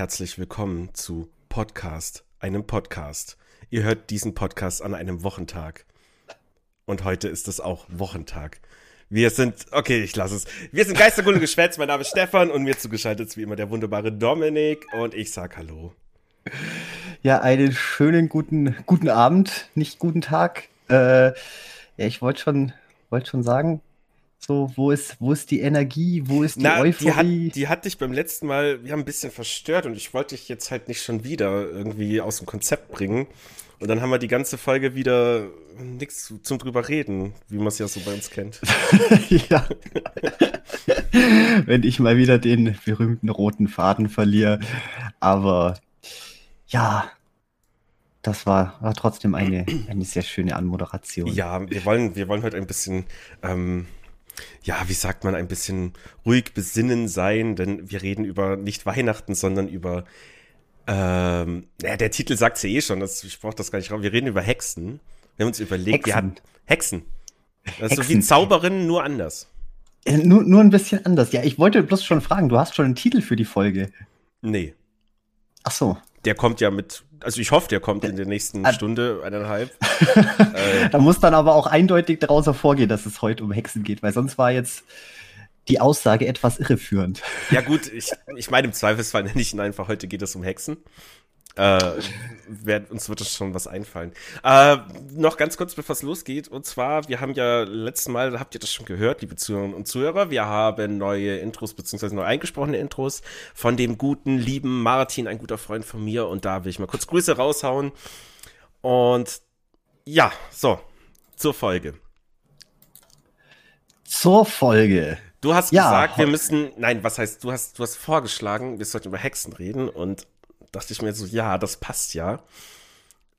Herzlich willkommen zu Podcast, einem Podcast. Ihr hört diesen Podcast an einem Wochentag. Und heute ist es auch Wochentag. Wir sind, okay, ich lasse es. Wir sind Geistergunde Geschwätz. Mein Name ist Stefan und mir zugeschaltet ist wie immer der wunderbare Dominik und ich sag Hallo. Ja, einen schönen guten, guten Abend, nicht guten Tag. Äh, ja, ich wollte schon, wollte schon sagen, so, wo ist, wo ist die Energie, wo ist die Na, Euphorie? Die hat, die hat dich beim letzten Mal ja, ein bisschen verstört und ich wollte dich jetzt halt nicht schon wieder irgendwie aus dem Konzept bringen. Und dann haben wir die ganze Folge wieder nichts zum drüber reden, wie man es ja so bei uns kennt. ja. Wenn ich mal wieder den berühmten roten Faden verliere. Aber ja, das war, war trotzdem eine, eine sehr schöne Anmoderation. Ja, wir wollen, wir wollen heute ein bisschen ähm, ja, wie sagt man, ein bisschen ruhig besinnen sein, denn wir reden über nicht Weihnachten, sondern über, ähm, ja, der Titel sagt es ja eh schon, das, ich brauche das gar nicht raus. Wir reden über Hexen. Wir haben uns überlegt, Hexen. wir hatten Hexen. Das ist so wie Zauberinnen, nur anders. Äh, nur, nur ein bisschen anders. Ja, ich wollte bloß schon fragen, du hast schon einen Titel für die Folge. Nee. Ach so. Der kommt ja mit also ich hoffe, der kommt in der nächsten ah. Stunde, eineinhalb. äh, da muss dann aber auch eindeutig daraus hervorgehen, dass es heute um Hexen geht, weil sonst war jetzt die Aussage etwas irreführend. Ja gut, ich, ich meine im Zweifelsfall nenne ich ihn einfach, heute geht es um Hexen. Äh, wer, uns wird es schon was einfallen. Äh, noch ganz kurz, bevor es losgeht. Und zwar, wir haben ja letztes Mal, habt ihr das schon gehört, liebe Zuhörerinnen und Zuhörer, wir haben neue Intros beziehungsweise neu eingesprochene Intros von dem guten, lieben Martin, ein guter Freund von mir. Und da will ich mal kurz Grüße raushauen. Und ja, so, zur Folge. Zur Folge. Du hast ja, gesagt, wir müssen, nein, was heißt, du hast, du hast vorgeschlagen, wir sollten über Hexen reden und dachte ich mir so, ja, das passt ja.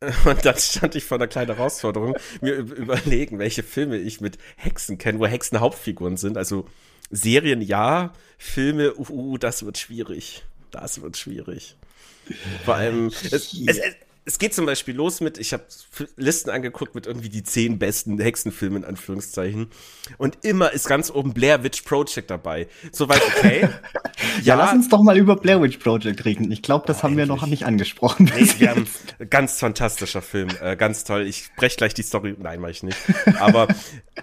Und dann stand ich vor einer kleinen Herausforderung, mir überlegen, welche Filme ich mit Hexen kenne, wo Hexen Hauptfiguren sind. Also Serien ja, Filme, uh, uh, das wird schwierig. Das wird schwierig. Vor allem, es, es, es, es geht zum Beispiel los mit, ich habe Listen angeguckt mit irgendwie die zehn besten Hexenfilmen in Anführungszeichen. Und immer ist ganz oben Blair Witch Project dabei. Soweit okay. ja, ja, lass uns doch mal über Blair Witch Project reden. Ich glaube, das oh, haben endlich. wir noch nicht angesprochen. Nee, wir haben ganz fantastischer Film, äh, ganz toll. Ich breche gleich die Story. Nein, mache ich nicht. Aber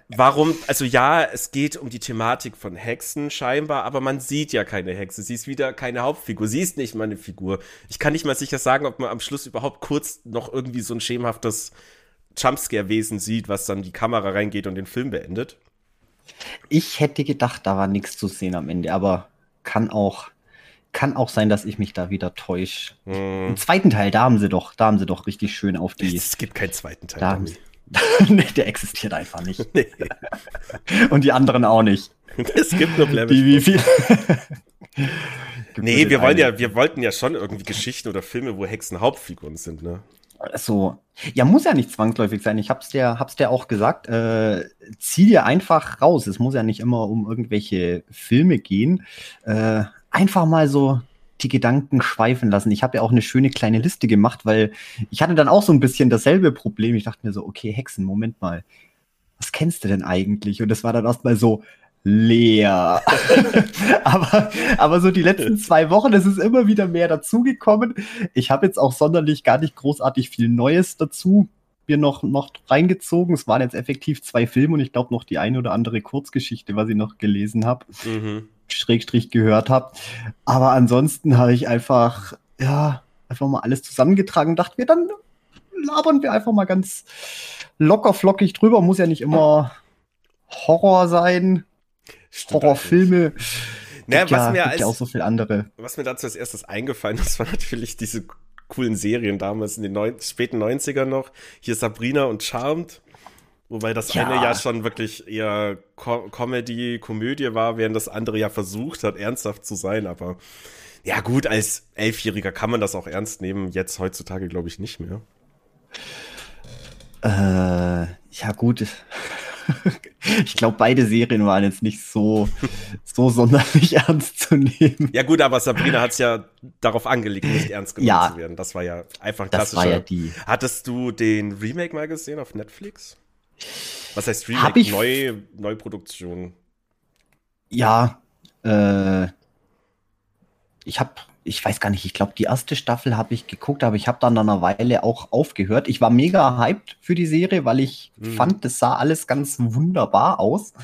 warum? Also ja, es geht um die Thematik von Hexen scheinbar, aber man sieht ja keine Hexe. Sie ist wieder keine Hauptfigur. Sie ist nicht mal eine Figur. Ich kann nicht mal sicher sagen, ob man am Schluss überhaupt kurz noch irgendwie so ein schemenhaftes Jumpscare-Wesen sieht, was dann die Kamera reingeht und den Film beendet. Ich hätte gedacht, da war nichts zu sehen am Ende, aber kann auch, kann auch sein, dass ich mich da wieder täusche. Hm. Im zweiten Teil, da haben sie doch, da haben sie doch richtig schön auf die. Es gibt keinen zweiten Teil. Da nee, der existiert einfach nicht. Nee. Und die anderen auch nicht. Es gibt nur Blair Wie, wie viel? nee, wir wollen ja, wir wollten ja schon irgendwie Geschichten oder Filme, wo Hexen Hauptfiguren sind, ne? So. Ja, muss ja nicht zwangsläufig sein. Ich hab's dir, hab's dir auch gesagt. Äh, zieh dir einfach raus. Es muss ja nicht immer um irgendwelche Filme gehen. Äh, einfach mal so die Gedanken schweifen lassen. Ich habe ja auch eine schöne kleine Liste gemacht, weil ich hatte dann auch so ein bisschen dasselbe Problem. Ich dachte mir so, okay, Hexen, Moment mal. Was kennst du denn eigentlich? Und das war dann erstmal so, leer. aber, aber so die letzten zwei Wochen ist es immer wieder mehr dazugekommen. Ich habe jetzt auch sonderlich gar nicht großartig viel Neues dazu mir noch, noch reingezogen. Es waren jetzt effektiv zwei Filme und ich glaube noch die eine oder andere Kurzgeschichte, was ich noch gelesen habe, mhm. Schrägstrich gehört habe. Aber ansonsten habe ich einfach, ja, einfach mal alles zusammengetragen und dachte mir, dann labern wir einfach mal ganz locker flockig drüber. Muss ja nicht immer Horror sein. Stimmt Horrorfilme. Naja, was ja, mir als, ja auch so viel andere. Was mir dazu als erstes eingefallen ist, war natürlich diese coolen Serien damals in den neun, späten 90ern noch. Hier Sabrina und Charmed. Wobei das ja. eine ja schon wirklich eher Co Comedy, Komödie war, während das andere ja versucht hat, ernsthaft zu sein. Aber ja, gut, als Elfjähriger kann man das auch ernst nehmen. Jetzt heutzutage glaube ich nicht mehr. Äh, ja, gut. Ich glaube, beide Serien waren jetzt nicht so, so sonderlich ernst zu nehmen. Ja, gut, aber Sabrina hat es ja darauf angelegt, nicht ernst genommen ja, zu werden. Das war ja einfach klassischer. Das war ja die. Hattest du den Remake mal gesehen auf Netflix? Was heißt Remake? Ich, Neu, Neuproduktion. Ja, äh, ich habe, ich weiß gar nicht, ich glaube, die erste Staffel habe ich geguckt, aber ich habe dann nach einer Weile auch aufgehört. Ich war mega hyped für die Serie, weil ich mhm. fand, das sah alles ganz wunderbar aus.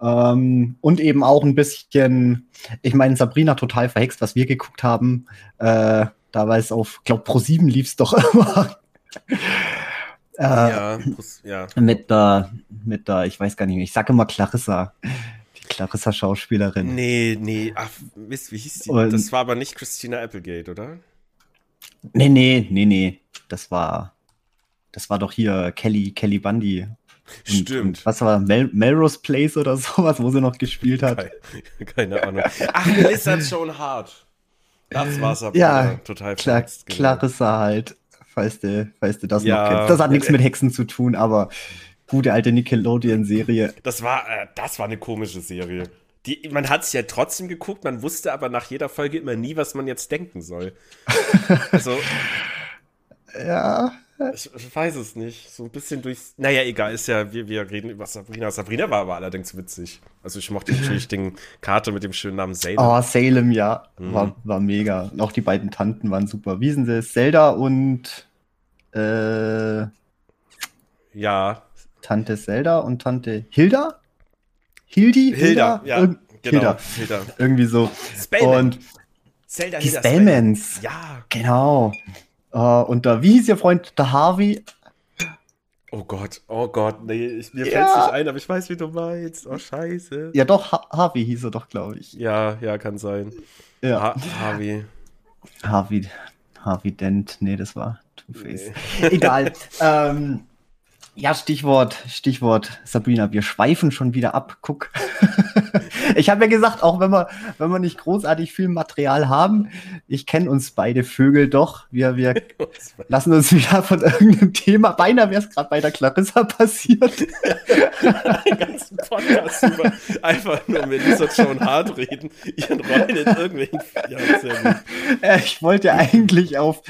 Ähm, und eben auch ein bisschen, ich meine, Sabrina total verhext, was wir geguckt haben. Äh, da war es auf, glaube Pro 7 lief es doch immer. äh, ja, ja. Mit der, mit der, ich weiß gar nicht mehr, ich sage immer Clarissa. Clarissa Schauspielerin. Nee, nee, ach, Mist, wie hieß die? Und, das war aber nicht Christina Applegate, oder? Nee, nee, nee, nee. Das war, das war doch hier Kelly, Kelly Bundy. Und, Stimmt. Und was war Mel Melrose Place oder sowas, wo sie noch gespielt hat? Keine, keine Ahnung. Ach, Melissa Joan Hart. Das war's aber ja, total Klar. Clarissa halt, falls du, falls du das ja, noch kennst. Das hat nichts mit Hexen zu tun, aber gute alte Nickelodeon-Serie. Das war, äh, das war eine komische Serie. Die, man hat es ja trotzdem geguckt, man wusste aber nach jeder Folge immer nie, was man jetzt denken soll. also. ja. Ich, ich, weiß es nicht. So ein bisschen durchs. Naja, egal, ist ja, wir, wir reden über Sabrina. Sabrina war aber allerdings witzig. Also ich mochte natürlich den Karte mit dem schönen Namen Salem. Oh, Salem, ja. Mhm. War, war mega. Und auch die beiden Tanten waren super. Wie sind sie? Zelda und äh, ja, Tante Zelda und Tante Hilda? Hildi? Hilda, Hilda? ja. Ir genau, Hilda. Hilda. Irgendwie so. Spellman. Und Zelda die Spellmans. Ja. Genau. Uh, und da, wie hieß ihr Freund? Der Harvey? Oh Gott, oh Gott, nee, ich, mir ja. fällt es nicht ein, aber ich weiß, wie du meinst. Oh, scheiße. Ja, doch, ha Harvey hieß er doch, glaube ich. Ja, ja, kann sein. Ja. Ha Harvey. Harvey. Harvey Dent, nee, das war Two-Face. Nee. Egal. ähm, ja, Stichwort, Stichwort Sabrina, wir schweifen schon wieder ab. Guck. ich habe ja gesagt, auch wenn wir, wenn wir nicht großartig viel Material haben, ich kenne uns beide Vögel doch. Wir, wir lassen uns wieder von irgendeinem Thema. Beinahe wäre es gerade bei der Clarissa passiert. Den ganzen Podcast über einfach nur Melissa Joan Hart reden, ihren Rollen in irgendwelchen. Ja, gut. Äh, ich wollte eigentlich auf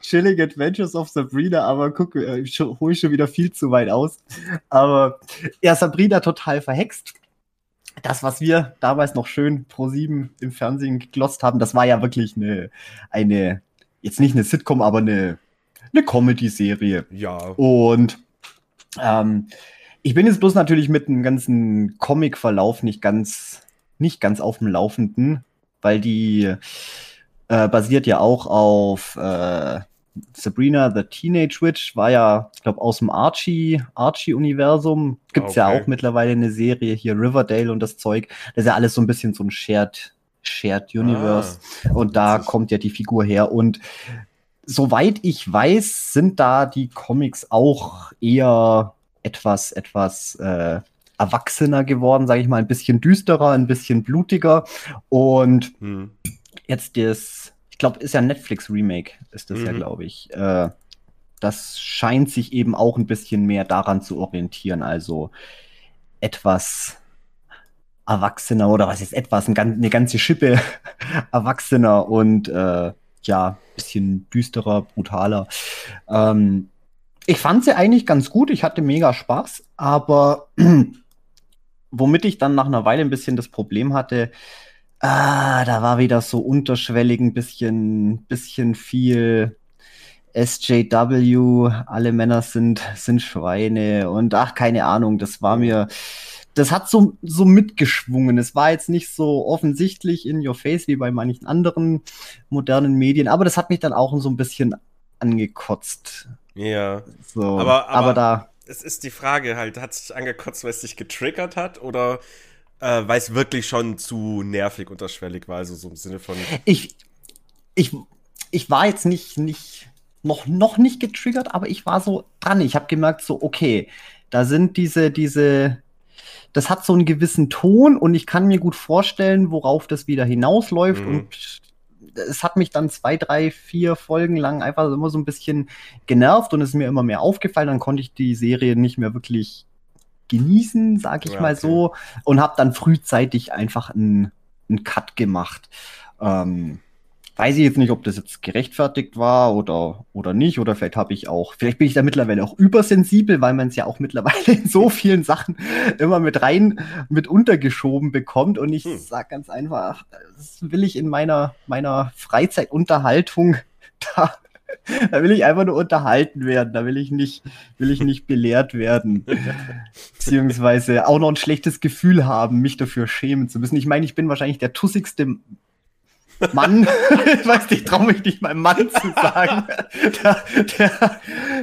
Chilling Adventures of Sabrina, aber guck, äh, ich hole schon wieder viel zu weit aus. Aber ja, Sabrina total verhext. Das, was wir damals noch schön pro sieben im Fernsehen geglost haben, das war ja wirklich eine, eine jetzt nicht eine Sitcom, aber eine, eine Comedy-Serie. Ja. Und ähm, ich bin jetzt bloß natürlich mit dem ganzen Comic-Verlauf nicht ganz, nicht ganz auf dem Laufenden, weil die äh, basiert ja auch auf äh, Sabrina the Teenage Witch war ja, ich glaube, aus dem Archie, Archie-Universum. Gibt es okay. ja auch mittlerweile eine Serie hier, Riverdale und das Zeug. Das ist ja alles so ein bisschen so ein Shared, Shared Universe. Ah, und da kommt ja die Figur her. Und soweit ich weiß, sind da die Comics auch eher etwas, etwas äh, erwachsener geworden, sage ich mal, ein bisschen düsterer, ein bisschen blutiger. Und hm. jetzt das glaube, ist ja ein Netflix-Remake, ist das mhm. ja, glaube ich. Äh, das scheint sich eben auch ein bisschen mehr daran zu orientieren, also etwas erwachsener oder was ist etwas, ein, eine ganze Schippe erwachsener und äh, ja, bisschen düsterer, brutaler. Ähm, ich fand sie eigentlich ganz gut, ich hatte mega Spaß, aber womit ich dann nach einer Weile ein bisschen das Problem hatte, Ah, da war wieder so unterschwellig ein bisschen, bisschen viel SJW, alle Männer sind, sind Schweine und ach, keine Ahnung, das war mir, das hat so, so mitgeschwungen. Es war jetzt nicht so offensichtlich in your face wie bei manchen anderen modernen Medien, aber das hat mich dann auch so ein bisschen angekotzt. Ja. So, aber, aber, aber da. Es ist die Frage halt, hat es sich angekotzt, weil es dich getriggert hat oder äh, weil es wirklich schon zu nervig unterschwellig war, also so im Sinne von. Ich, ich, ich war jetzt nicht, nicht, noch, noch nicht getriggert, aber ich war so dran. Ich habe gemerkt, so, okay, da sind diese, diese, das hat so einen gewissen Ton und ich kann mir gut vorstellen, worauf das wieder hinausläuft. Mhm. Und es hat mich dann zwei, drei, vier Folgen lang einfach immer so ein bisschen genervt und es ist mir immer mehr aufgefallen. Dann konnte ich die Serie nicht mehr wirklich genießen, sag ich ja, mal okay. so, und habe dann frühzeitig einfach einen, einen Cut gemacht. Ähm, weiß ich jetzt nicht, ob das jetzt gerechtfertigt war oder, oder nicht. Oder vielleicht habe ich auch, vielleicht bin ich da mittlerweile auch übersensibel, weil man es ja auch mittlerweile in so vielen Sachen immer mit rein, mit untergeschoben bekommt. Und ich hm. sage ganz einfach, das will ich in meiner, meiner Freizeitunterhaltung da. Da will ich einfach nur unterhalten werden. Da will ich nicht, will ich nicht belehrt werden. Beziehungsweise auch noch ein schlechtes Gefühl haben, mich dafür schämen zu müssen. Ich meine, ich bin wahrscheinlich der tussigste Mann, ich weiß nicht, traue mich nicht mal Mann zu sagen, der, der,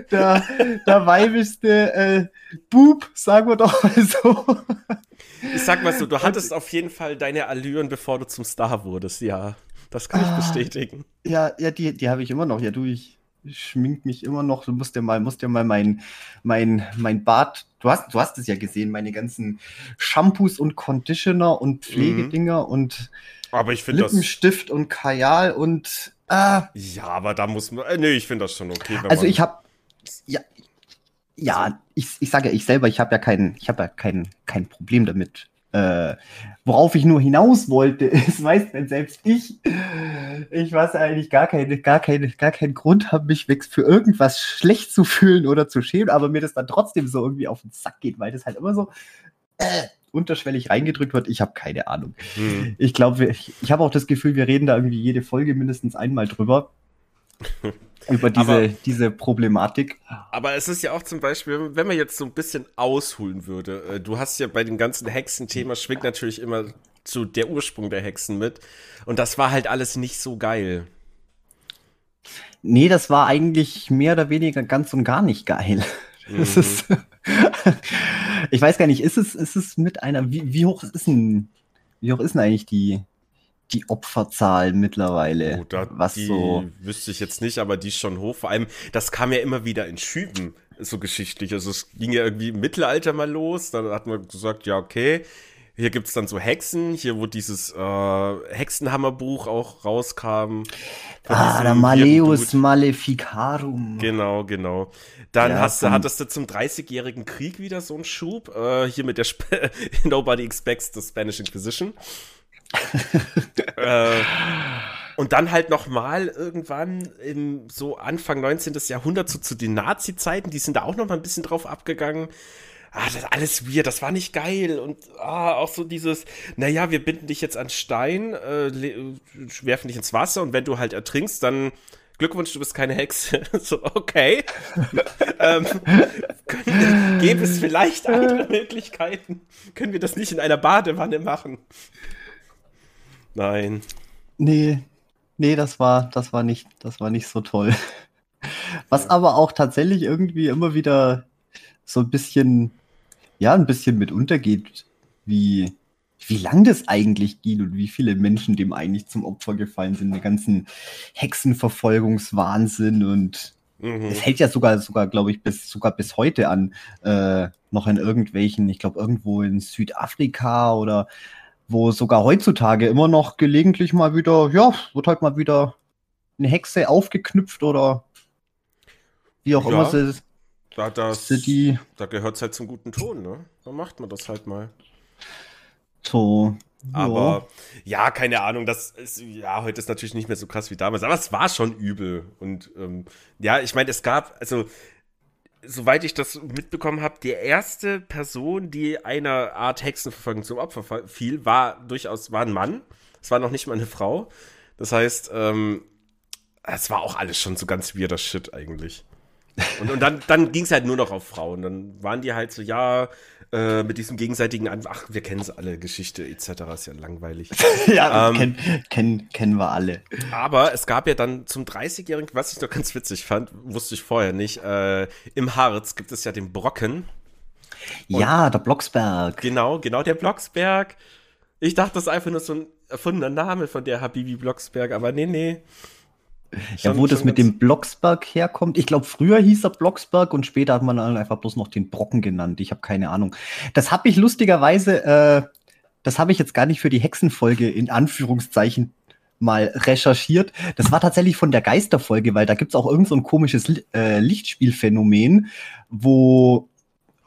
der, der weibigste äh, Bub, sagen wir doch mal so. Ich sag mal so, du hattest auf jeden Fall deine Allüren, bevor du zum Star wurdest, ja. Das kann ich ah, bestätigen. Ja, ja, die, die habe ich immer noch. Ja, du, ich, ich schmink mich immer noch. Du musst ja mal, musst ja mal mein, mein, mein Bart. Du hast, du hast es ja gesehen, meine ganzen Shampoos und Conditioner und mhm. Pflegedinger mhm. und aber ich finde das. Lippenstift und Kajal und. Äh, ja, aber da muss man. Äh, nee, ich finde das schon okay. also ich habe. Ja, ja, ich, ich sage ja, ich selber, ich habe ja kein, ich habe ja kein, kein Problem damit. Äh, worauf ich nur hinaus wollte, ist, weißt wenn selbst ich, ich weiß eigentlich gar keine, gar keine, gar keinen Grund habe, mich für irgendwas schlecht zu fühlen oder zu schämen, aber mir das dann trotzdem so irgendwie auf den Sack geht, weil das halt immer so, äh, unterschwellig reingedrückt wird, ich habe keine Ahnung. Hm. Ich glaube, ich, ich habe auch das Gefühl, wir reden da irgendwie jede Folge mindestens einmal drüber. über diese, aber, diese Problematik. Aber es ist ja auch zum Beispiel, wenn man jetzt so ein bisschen ausholen würde, äh, du hast ja bei dem ganzen Hexen-Thema schwingt natürlich immer zu der Ursprung der Hexen mit. Und das war halt alles nicht so geil. Nee, das war eigentlich mehr oder weniger ganz und gar nicht geil. Das mhm. ist, ich weiß gar nicht, ist es, ist es mit einer, wie, wie hoch ist denn, wie hoch ist denn eigentlich die, die Opferzahl mittlerweile? Oh, da, was die so wüsste ich jetzt nicht, aber die ist schon hoch. Vor allem, das kam ja immer wieder in Schüben, so geschichtlich. Also es ging ja irgendwie im Mittelalter mal los. Da hat man gesagt, ja, okay, hier gibt es dann so Hexen, hier wo dieses äh, Hexenhammerbuch auch rauskam. Ah, der Maleus Maleficarum. Genau, genau. Dann ja, hast, hattest du zum 30-jährigen Krieg wieder so einen Schub. Äh, hier mit der Sp Nobody Expects the Spanish Inquisition. äh, und dann halt nochmal irgendwann im so Anfang 19. Jahrhundert so zu den Nazi-Zeiten, die sind da auch noch mal ein bisschen drauf abgegangen ah, das ist alles wir, das war nicht geil. Und ah, auch so dieses, naja, wir binden dich jetzt an Stein, äh, werfen dich ins Wasser und wenn du halt ertrinkst, dann Glückwunsch, du bist keine Hexe. so, okay. ähm, können, gäbe es vielleicht andere Möglichkeiten? Können wir das nicht in einer Badewanne machen? Nein. Nee, nee, das war, das war nicht, das war nicht so toll. Was ja. aber auch tatsächlich irgendwie immer wieder so ein bisschen ja ein bisschen mit untergeht, wie, wie lang das eigentlich ging und wie viele Menschen dem eigentlich zum Opfer gefallen sind, der ganzen Hexenverfolgungswahnsinn und mhm. es hält ja sogar, sogar, glaube ich, bis sogar bis heute an, äh, noch in irgendwelchen, ich glaube, irgendwo in Südafrika oder wo sogar heutzutage immer noch gelegentlich mal wieder, ja, wird halt mal wieder eine Hexe aufgeknüpft oder wie auch ja. immer sie da, das, City. Da gehört es halt zum guten Ton, ne? Da macht man das halt mal. So. Aber ja, keine Ahnung, das ist, ja, heute ist natürlich nicht mehr so krass wie damals, aber es war schon übel. Und ähm, ja, ich meine, es gab, also, soweit ich das mitbekommen habe, die erste Person, die einer Art Hexenverfolgung zum Opfer fiel, war durchaus, war ein Mann. Es war noch nicht mal eine Frau. Das heißt, ähm, es war auch alles schon so ganz weirder Shit eigentlich. Und, und dann, dann ging es halt nur noch auf Frauen. Dann waren die halt so, ja, äh, mit diesem gegenseitigen An ach, wir kennen es alle, Geschichte etc. ist ja langweilig. ja, ähm, kennen, kennen, kennen wir alle. Aber es gab ja dann zum 30-Jährigen, was ich doch ganz witzig fand, wusste ich vorher nicht, äh, im Harz gibt es ja den Brocken. ja, der Blocksberg. Genau, genau, der Blocksberg. Ich dachte, das ist einfach nur so ein erfundener Name von der Habibi Blocksberg, aber nee, nee. Ja, wo das mit dem Blocksberg herkommt. Ich glaube, früher hieß er Blocksberg und später hat man dann einfach bloß noch den Brocken genannt. Ich habe keine Ahnung. Das habe ich lustigerweise, äh, das habe ich jetzt gar nicht für die Hexenfolge in Anführungszeichen mal recherchiert. Das war tatsächlich von der Geisterfolge, weil da gibt's auch irgend so ein komisches äh, Lichtspielphänomen, wo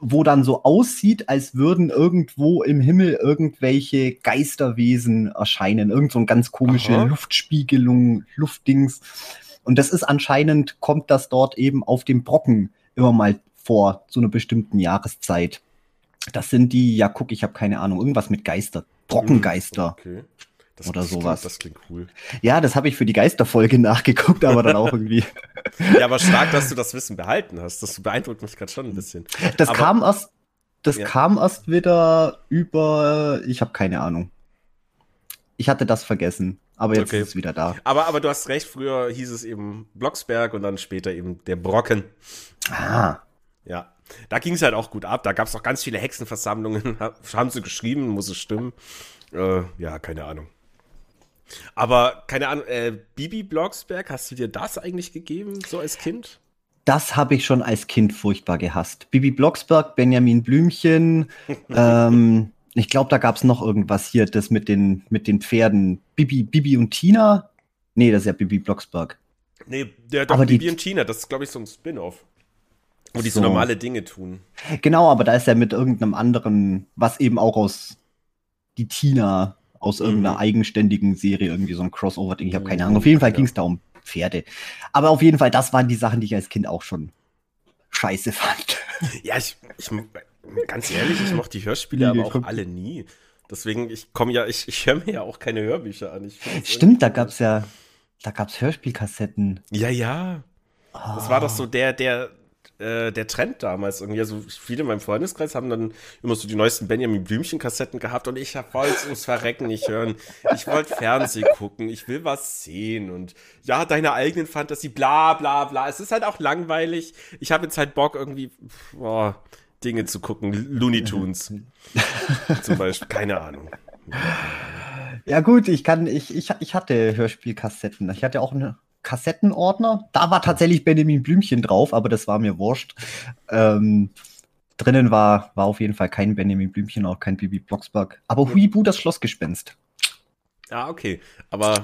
wo dann so aussieht, als würden irgendwo im Himmel irgendwelche Geisterwesen erscheinen. Irgend so eine ganz komische Aha. Luftspiegelung, Luftdings. Und das ist anscheinend, kommt das dort eben auf dem Brocken immer mal vor, zu einer bestimmten Jahreszeit. Das sind die, ja, guck, ich habe keine Ahnung, irgendwas mit Geister. Brockengeister. Okay. Das, Oder sowas. Klingt, das klingt cool. Ja, das habe ich für die Geisterfolge nachgeguckt, aber dann auch irgendwie. Ja, aber stark, dass du das Wissen behalten hast. Das beeindruckt mich gerade schon ein bisschen. Das Aber- kam erst, das Ja. kam erst wieder über, ich habe keine Ahnung. Ich hatte das vergessen, aber jetzt Okay. ist es wieder da. Aber, aber du hast recht, früher hieß es eben Blocksberg und dann später eben der Brocken. Ah, Ja. Da ging es halt auch gut ab. Da gab es auch ganz viele Hexenversammlungen. Haben sie geschrieben, muss es stimmen. Äh, ja, keine Ahnung. Aber keine Ahnung, äh, Bibi Blocksberg, hast du dir das eigentlich gegeben, so als Kind? das habe ich schon als Kind furchtbar gehasst. Bibi Blocksberg, Benjamin Blümchen, ähm, ich glaube, da gab es noch irgendwas hier, das mit den, mit den Pferden. Bibi, Bibi und Tina? Nee, das ist ja Bibi Blocksberg. Nee, der doch Aber die- Bibi und Tina, das ist, glaube ich, so ein Spin-off. Wo die so. So. normale Dinge tun. Genau, aber da ist er mit irgendeinem anderen, was eben auch aus die Tina aus irgendeiner Mhm. eigenständigen Serie irgendwie so ein Crossover-Ding. Ich habe keine Mhm, Ahnung. Auf jeden Fall ja. ging es da um Pferde. Aber auf jeden Fall, das waren die Sachen, die ich als Kind auch schon scheiße fand. Ja, ich, ich ganz ehrlich, ich mochte die Hörspiele aber auch alle nie. Deswegen, ich komme ja, ich, ich höre mir ja auch keine Hörbücher an. Stimmt, da irgendwie- gab's ja, da gab's Hörspielkassetten. Ja, ja. Das war doch so der, der, äh, der Trend damals irgendwie. Also viele in meinem Freundeskreis haben dann immer so die neuesten Benjamin Blümchen-Kassetten gehabt und ich wollte ums Verrecken nicht hören. Ich wollte Fernsehen gucken, ich will was sehen und ja, deine eigenen Fantasie, bla bla bla. Es ist halt auch langweilig. Ich habe jetzt halt Bock, irgendwie boah, Dinge zu gucken. Looney Tunes zum Beispiel. Keine Ahnung. Ja gut, ich kann, ich, ich, ich hatte Hörspielkassetten. Ich hatte auch einen Kassettenordner. Da war tatsächlich Benjamin Blümchen drauf, aber das war mir wurscht. Ähm, drinnen war, war auf jeden Fall kein Benjamin Blümchen, auch kein Bibi Blocksberg. Aber Huibu, das Schlossgespenst. Ah, okay. Aber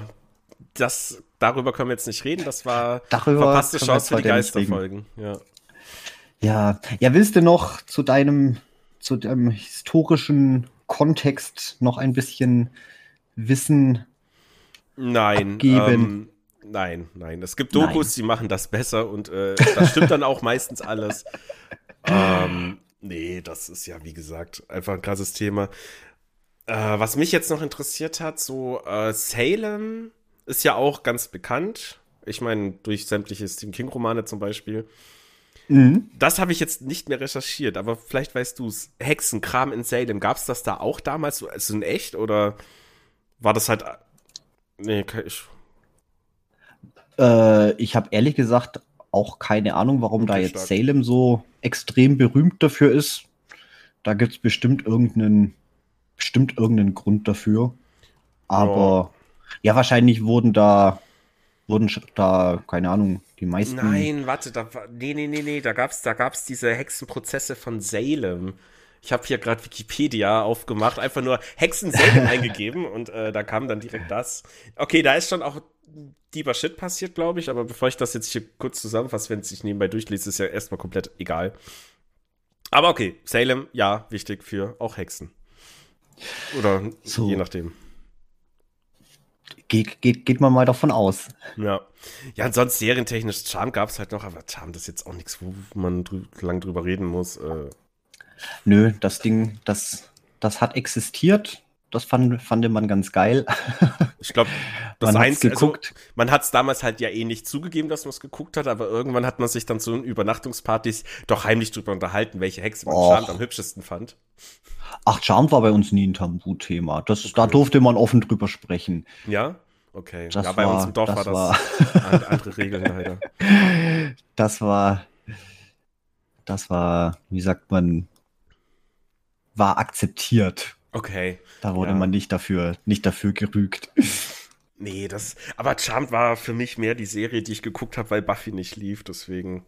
das, darüber können wir jetzt nicht reden. Das war Darüber verpasste Chance für die. Geisterfolgen. Ja. Ja, ja, willst du noch zu deinem, zu deinem historischen Kontext noch ein bisschen Wissen? Nein. abgeben. Ähm, nein, nein. Es gibt Dokus, Nein. die machen das besser und äh, das stimmt dann auch meistens alles. Ähm, nee, das ist ja, wie gesagt, einfach ein krasses Thema. Äh, was mich jetzt noch interessiert hat, so äh, Salem ist ja auch ganz bekannt. Ich meine, durch sämtliche Stephen King-Romane zum Beispiel. Mhm. Das habe ich jetzt nicht mehr recherchiert, aber vielleicht weißt du es. Hexenkram in Salem, gab es das da auch damals so also in echt oder war das halt. Nee, ke- ich, Äh, ich habe ehrlich gesagt auch keine Ahnung, warum da jetzt stark. Salem so extrem berühmt dafür ist. Da gibt es bestimmt irgendeinen, bestimmt irgendeinen Grund dafür. Aber ja, wahrscheinlich wurden da, wurden da, keine Ahnung, die meisten. Nein, warte, da. Nee, nee, nee, nee, da gab's, da gab's diese Hexenprozesse von Salem. Ich habe hier gerade Wikipedia aufgemacht, einfach nur Hexen Salem eingegeben und äh, da kam dann direkt das. Okay, da ist schon auch lieber Shit passiert, glaube ich, aber bevor ich das jetzt hier kurz zusammenfasse, wenn es sich nebenbei durchlese, ist ja erstmal komplett egal. Aber okay, Salem, ja, wichtig für auch Hexen. Oder So. je nachdem. Geht, geht, geht man mal davon aus. Ja. Ja, und sonst serientechnisch Charm gab's halt noch, aber Charm, das ist jetzt auch nichts, wo man drü lang drüber reden muss. Äh, Nö, das Ding, das, das hat existiert. Das fand, fand man ganz geil. ich glaube, das Man Einzige, also, man hat's damals halt ja eh nicht zugegeben, dass man es geguckt hat, aber irgendwann hat man sich dann zu Übernachtungspartys doch heimlich drüber unterhalten, welche Hexe man. Charmed am hübschesten fand. Ach, Charmed war bei uns nie ein Tabuthema. Das, Da Okay. durfte man offen drüber sprechen. Ja? Okay. Das ja, bei war- uns im Dorf das war das an- andere Regeln leider. Das war, das war, wie sagt man, war akzeptiert. Okay. Da wurde Ja. man nicht dafür, nicht dafür gerügt. Nee, das. Aber Charmed war für mich mehr die Serie, die ich geguckt habe, weil Buffy nicht lief. Deswegen.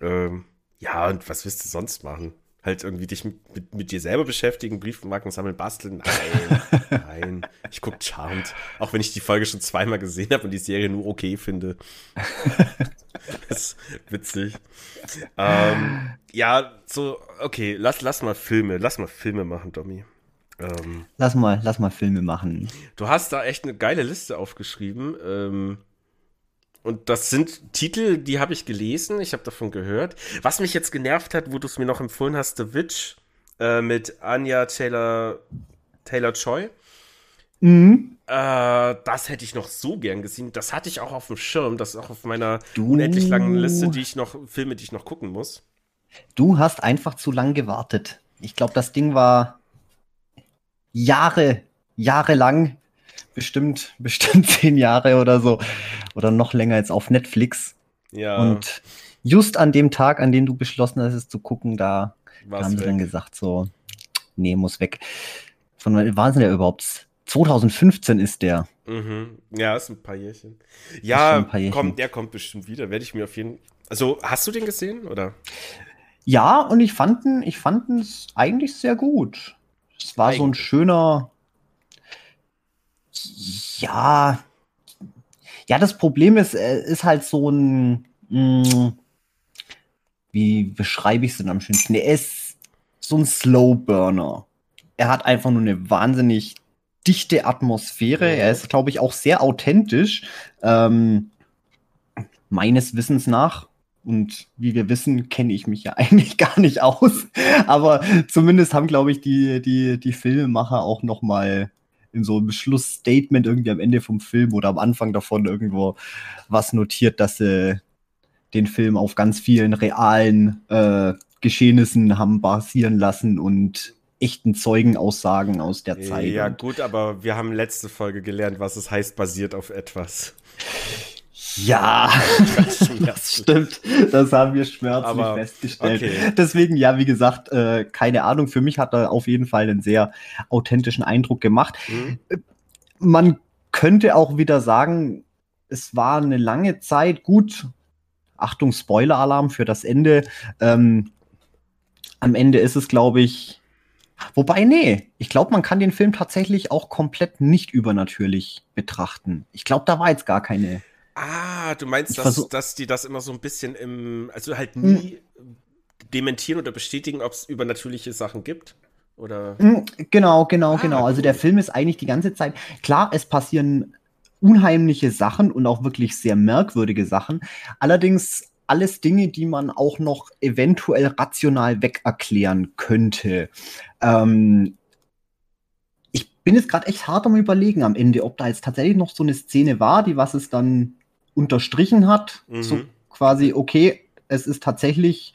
Ähm, ja, und was willst du sonst machen? Halt irgendwie dich mit, mit, mit dir selber beschäftigen, Briefmarken sammeln, basteln. Nein, nein. Ich gucke Charmed. Auch wenn ich die Folge schon zweimal gesehen habe und die Serie nur okay finde. das ist witzig. Ähm, ja, so, okay, lass, lass mal Filme, lass mal Filme machen, Domi. Ähm, lass mal, lass mal Filme machen. Du hast da echt eine geile Liste aufgeschrieben. Ähm, und das sind Titel, die habe ich gelesen, ich habe davon gehört. Was mich jetzt genervt hat, wo du es mir noch empfohlen hast, The Witch äh, mit Anya Taylor, Taylor Choi. Mhm. Äh, das hätte ich noch so gern gesehen. Das hatte ich auch auf dem Schirm. Das ist auch auf meiner du. unendlich langen Liste, die ich noch, Filme, die ich noch gucken muss. Du hast einfach zu lang gewartet. Ich glaube, das Ding war Jahre, jahrelang bestimmt, bestimmt zehn Jahre oder so. Oder noch länger jetzt auf Netflix. Ja. Und just an dem Tag, an dem du beschlossen hast, es zu gucken, da War's haben sie weg. dann gesagt, so, nee, muss weg. Von wann war der überhaupt? 2015 ist der. Mhm. Ja, ist ein paar Jährchen. Ja, paar Jährchen. Kommt, der kommt bestimmt wieder. Werde ich mir auf jeden Also, hast du den gesehen, oder? Ja, und ich fand ich fand es eigentlich sehr gut. Es war eigentlich. so ein schöner, ja, ja, das Problem ist, er ist halt so ein, mh, mm, wie beschreibe ich es denn am schönsten? Er ist so ein Slow Burner. Er hat einfach nur eine wahnsinnig dichte Atmosphäre. Er ist, glaube ich, auch sehr authentisch. Ähm, meines Wissens nach. Und wie wir wissen, kenne ich mich ja eigentlich gar nicht aus. Aber zumindest haben, glaube ich, die, die, die Filmemacher auch noch mal in so einem Schlussstatement irgendwie am Ende vom Film oder am Anfang davon irgendwo was notiert, dass sie den Film auf ganz vielen realen äh, Geschehnissen haben basieren lassen und echten Zeugenaussagen aus der Zeit. Ja, gut, aber wir haben letzte Folge gelernt, was es heißt, basiert auf etwas. Ja, das stimmt. Das haben wir schmerzlich Aber, festgestellt. Okay. Deswegen, ja, wie gesagt, äh, keine Ahnung. Für mich hat er auf jeden Fall einen sehr authentischen Eindruck gemacht. Mhm. Man könnte auch wieder sagen, es war eine lange Zeit gut. Achtung, Spoiler-Alarm für das Ende. Ähm, am Ende ist es, glaube ich, Wobei, nee, ich glaube, man kann den Film tatsächlich auch komplett nicht übernatürlich betrachten. Ich glaube, da war jetzt gar keine Ah, du meinst, dass, dass die das immer so ein bisschen im, also halt hm. nie hm. dementieren oder bestätigen, ob es übernatürliche Sachen gibt? Oder? Hm, genau, genau, ah, genau. Also der Film ist eigentlich die ganze Zeit, klar, es passieren unheimliche Sachen und auch wirklich sehr merkwürdige Sachen. Allerdings alles Dinge, die man auch noch eventuell rational wegerklären könnte. Ähm, ich bin jetzt gerade echt hart am Überlegen am Ende, ob da jetzt tatsächlich noch so eine Szene war, die was es dann unterstrichen hat. Mhm. So quasi, okay, es ist tatsächlich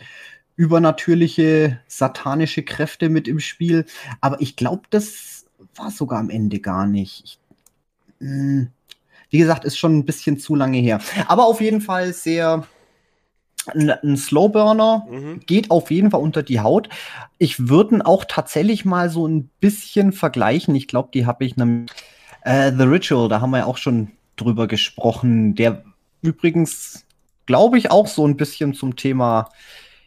übernatürliche satanische Kräfte mit im Spiel. Aber ich glaube, das war sogar am Ende gar nicht. Ich, hm, wie gesagt, ist schon ein bisschen zu lange her. Aber auf jeden Fall sehr ein, ein Slowburner, mhm. geht auf jeden Fall unter die Haut. Ich würde auch tatsächlich mal so ein bisschen vergleichen. Ich glaube, die habe ich einem äh, The Ritual, da haben wir ja auch schon drüber gesprochen. Der übrigens, glaube ich, auch so ein bisschen zum Thema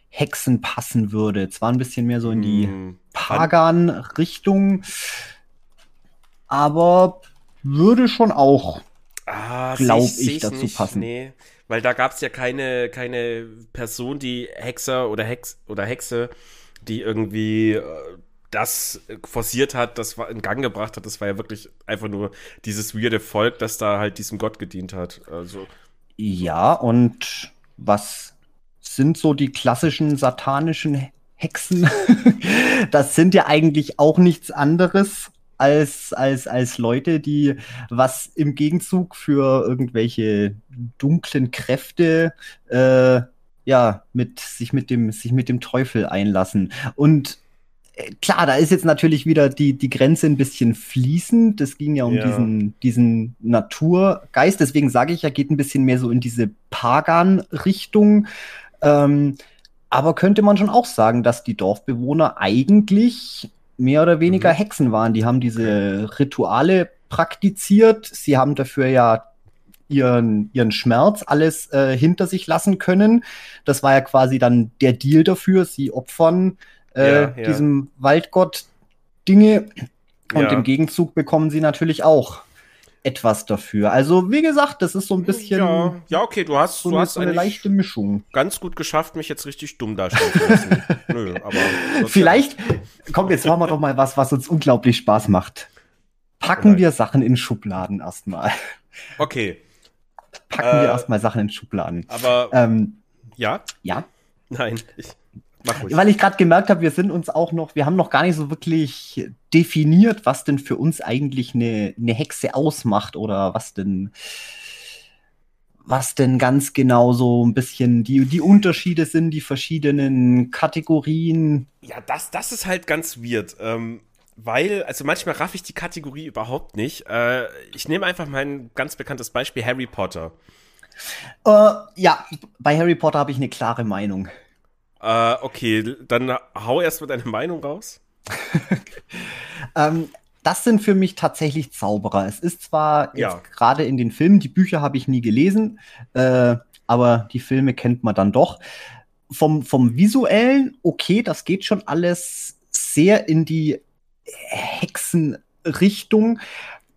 Hexen passen würde. Zwar ein bisschen mehr so in die hm. Pagan-Richtung, aber würde schon auch, ah, glaube ich, dazu nicht, passen. Nee, weil da gab es ja keine, keine Person, die Hexer oder Hex oder Hexe, die irgendwie äh, das forciert hat, das in Gang gebracht hat. Das war ja wirklich einfach nur dieses weirde Volk, das da halt diesem Gott gedient hat. Also ja, und was sind so die klassischen satanischen Hexen? das sind ja eigentlich auch nichts anderes als, als, als Leute, die was im Gegenzug für irgendwelche dunklen Kräfte äh, ja, mit, sich mit dem, sich mit dem Teufel einlassen. Und klar, da ist jetzt natürlich wieder die, die Grenze ein bisschen fließend. Es ging ja um ja. Diesen, diesen Naturgeist. Deswegen sage ich, er geht ein bisschen mehr so in diese Pagan-Richtung. Ähm, aber könnte man schon auch sagen, dass die Dorfbewohner eigentlich mehr oder weniger mhm. Hexen waren. Die haben diese Rituale praktiziert. Sie haben dafür ja ihren, ihren Schmerz alles äh, hinter sich lassen können. Das war ja quasi dann der Deal dafür. Sie opfern äh, Ja, ja. diesem Waldgott Dinge. Und Ja. im Gegenzug bekommen sie natürlich auch etwas dafür. Also, wie gesagt, das ist so ein bisschen Ja, ja, okay, du hast, so, du eine, hast so eine leichte Mischung. ganz gut geschafft, mich jetzt richtig dumm dastehen zu lassen. Nö, aber. Vielleicht, komm, jetzt machen wir doch mal was, was uns unglaublich Spaß macht. Packen Nein. wir Sachen in Schubladen erstmal. Okay, Packen Äh, wir erstmal Sachen in Schubladen. aber. Ähm, ja? ja, Nein, ich. Weil ich gerade gemerkt habe, wir sind uns auch noch, wir haben noch gar nicht so wirklich definiert, was denn für uns eigentlich eine, eine Hexe ausmacht oder was denn, was denn ganz genau so ein bisschen die, die Unterschiede sind, die verschiedenen Kategorien. Ja, das, das ist halt ganz weird. Ähm, weil, also manchmal raff ich die Kategorie überhaupt nicht. Äh, ich nehme einfach mein ganz bekanntes Beispiel Harry Potter. Äh, ja, bei Harry Potter habe ich eine klare Meinung. Äh, okay, dann hau erst mal deine Meinung raus. Ähm, das sind für mich tatsächlich Zauberer. Es ist zwar Ja. gerade in den Filmen, die Bücher habe ich nie gelesen, äh, aber die Filme kennt man dann doch. Vom, vom visuellen, okay, das geht schon alles sehr in die Hexenrichtung.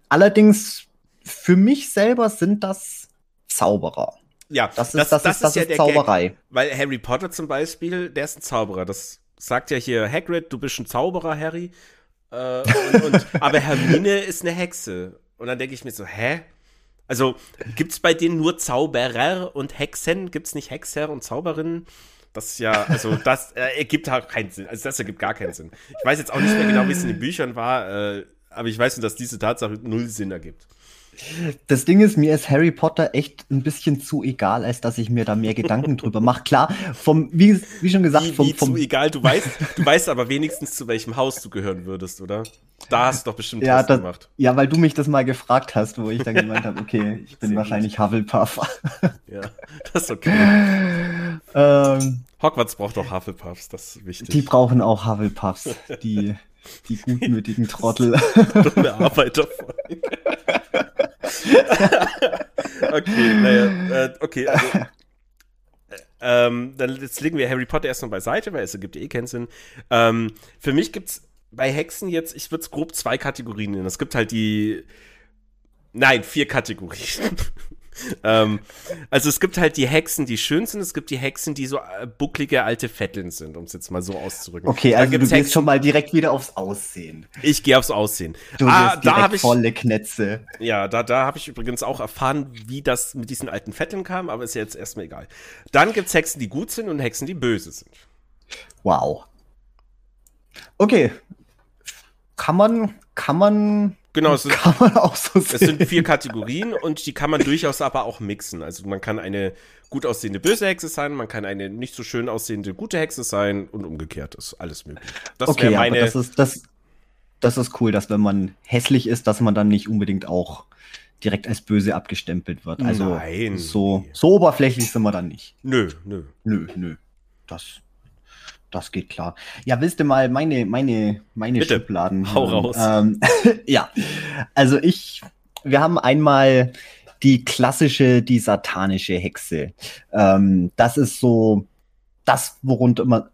Allerdings für mich selber sind das Zauberer. Ja, Das ist, das, ist, das ist, der Zauberei. Gag. Weil Harry Potter zum Beispiel, der ist ein Zauberer. Das sagt ja hier Hagrid, du bist ein Zauberer, Harry. Äh, und, und, aber Hermine ist eine Hexe. Und dann denke ich mir so, hä? Also, gibt's bei denen nur Zauberer und Hexen? Gibt's nicht Hexer und Zauberinnen? Das ist ja, also das äh, ergibt halt keinen Sinn. Also das ergibt gar keinen Sinn. Ich weiß jetzt auch nicht mehr genau, wie es in den Büchern war, äh, aber ich weiß nur, dass diese Tatsache null Sinn ergibt. Das Ding ist, mir ist Harry Potter echt ein bisschen zu egal, als dass ich mir da mehr Gedanken drüber mache. Klar, vom, wie, wie schon gesagt, Wie, vom, wie vom, zu egal, du weißt, du weißt aber wenigstens, zu welchem Haus du gehören würdest, oder? Da hast du doch bestimmt ja, was das, gemacht. ja, weil du mich das mal gefragt hast, wo ich dann gemeint habe, okay, ich bin Sehr wahrscheinlich Hufflepuff. Ja, das ist okay. ähm, Hogwarts braucht auch Hufflepuffs, das ist wichtig. die brauchen auch Hufflepuffs, die, die gutmütigen Trottel. dumme Arbeiter. okay, naja, äh, okay, also. äh, Ähm, dann jetzt legen wir Harry Potter erstmal beiseite, weil es ergibt eh keinen Sinn. Ähm, für mich gibt's bei Hexen jetzt, ich würde es grob zwei Kategorien nennen. Es gibt halt die, nein, vier Kategorien. ähm, also es gibt halt die Hexen, die schön sind, es gibt die Hexen, die so äh, bucklige alte Vetteln sind, um es jetzt mal so auszudrücken. Okay, also du gehst Hexen- schon mal direkt wieder aufs Aussehen. Ich gehe aufs Aussehen. Du ah, gehst da ich, volle Knetze. ja, da, da habe ich übrigens auch erfahren, wie das mit diesen alten Vetteln kam, aber ist ja jetzt erstmal egal. Dann gibt's Hexen, die gut sind und Hexen, die böse sind. Wow. Okay. Kann man, kann man, Genau, es sind, kann man auch so es sehen. sind vier Kategorien und die kann man durchaus aber auch mixen. Also man kann eine gut aussehende böse Hexe sein, man kann eine nicht so schön aussehende gute Hexe sein und umgekehrt ist alles möglich. Das Okay, wäre aber meine. das ist, das, das ist cool, dass wenn man hässlich ist, dass man dann nicht unbedingt auch direkt als böse abgestempelt wird. Also Nein. so, so oberflächlich sind wir dann nicht. nö, nö. Nö, nö. Das, das geht klar. Ja, willst du mal meine, meine, meine Bitte, Schubladen? hau raus. Ähm, ja, also ich, wir haben einmal die klassische, die satanische Hexe. Ähm, das ist so das, worunter man,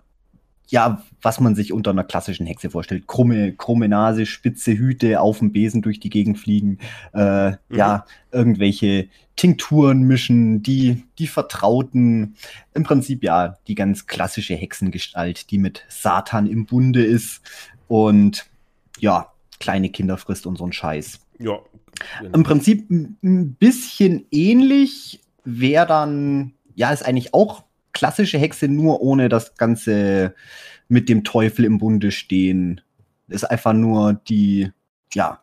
ja, was man sich unter einer klassischen Hexe vorstellt. Krumme, krumme Nase, spitze Hüte, auf dem Besen durch die Gegend fliegen, äh, Mhm. ja, irgendwelche Tinkturen mischen, die, die Vertrauten, im Prinzip ja die ganz klassische Hexengestalt, die mit Satan im Bunde ist und ja, kleine Kinder frisst und so ein Scheiß. Ja. Im Prinzip ein- ein bisschen ähnlich wäre dann, ja, ist eigentlich auch klassische Hexe, nur ohne das Ganze mit dem Teufel im Bunde stehen. Ist einfach nur die, ja,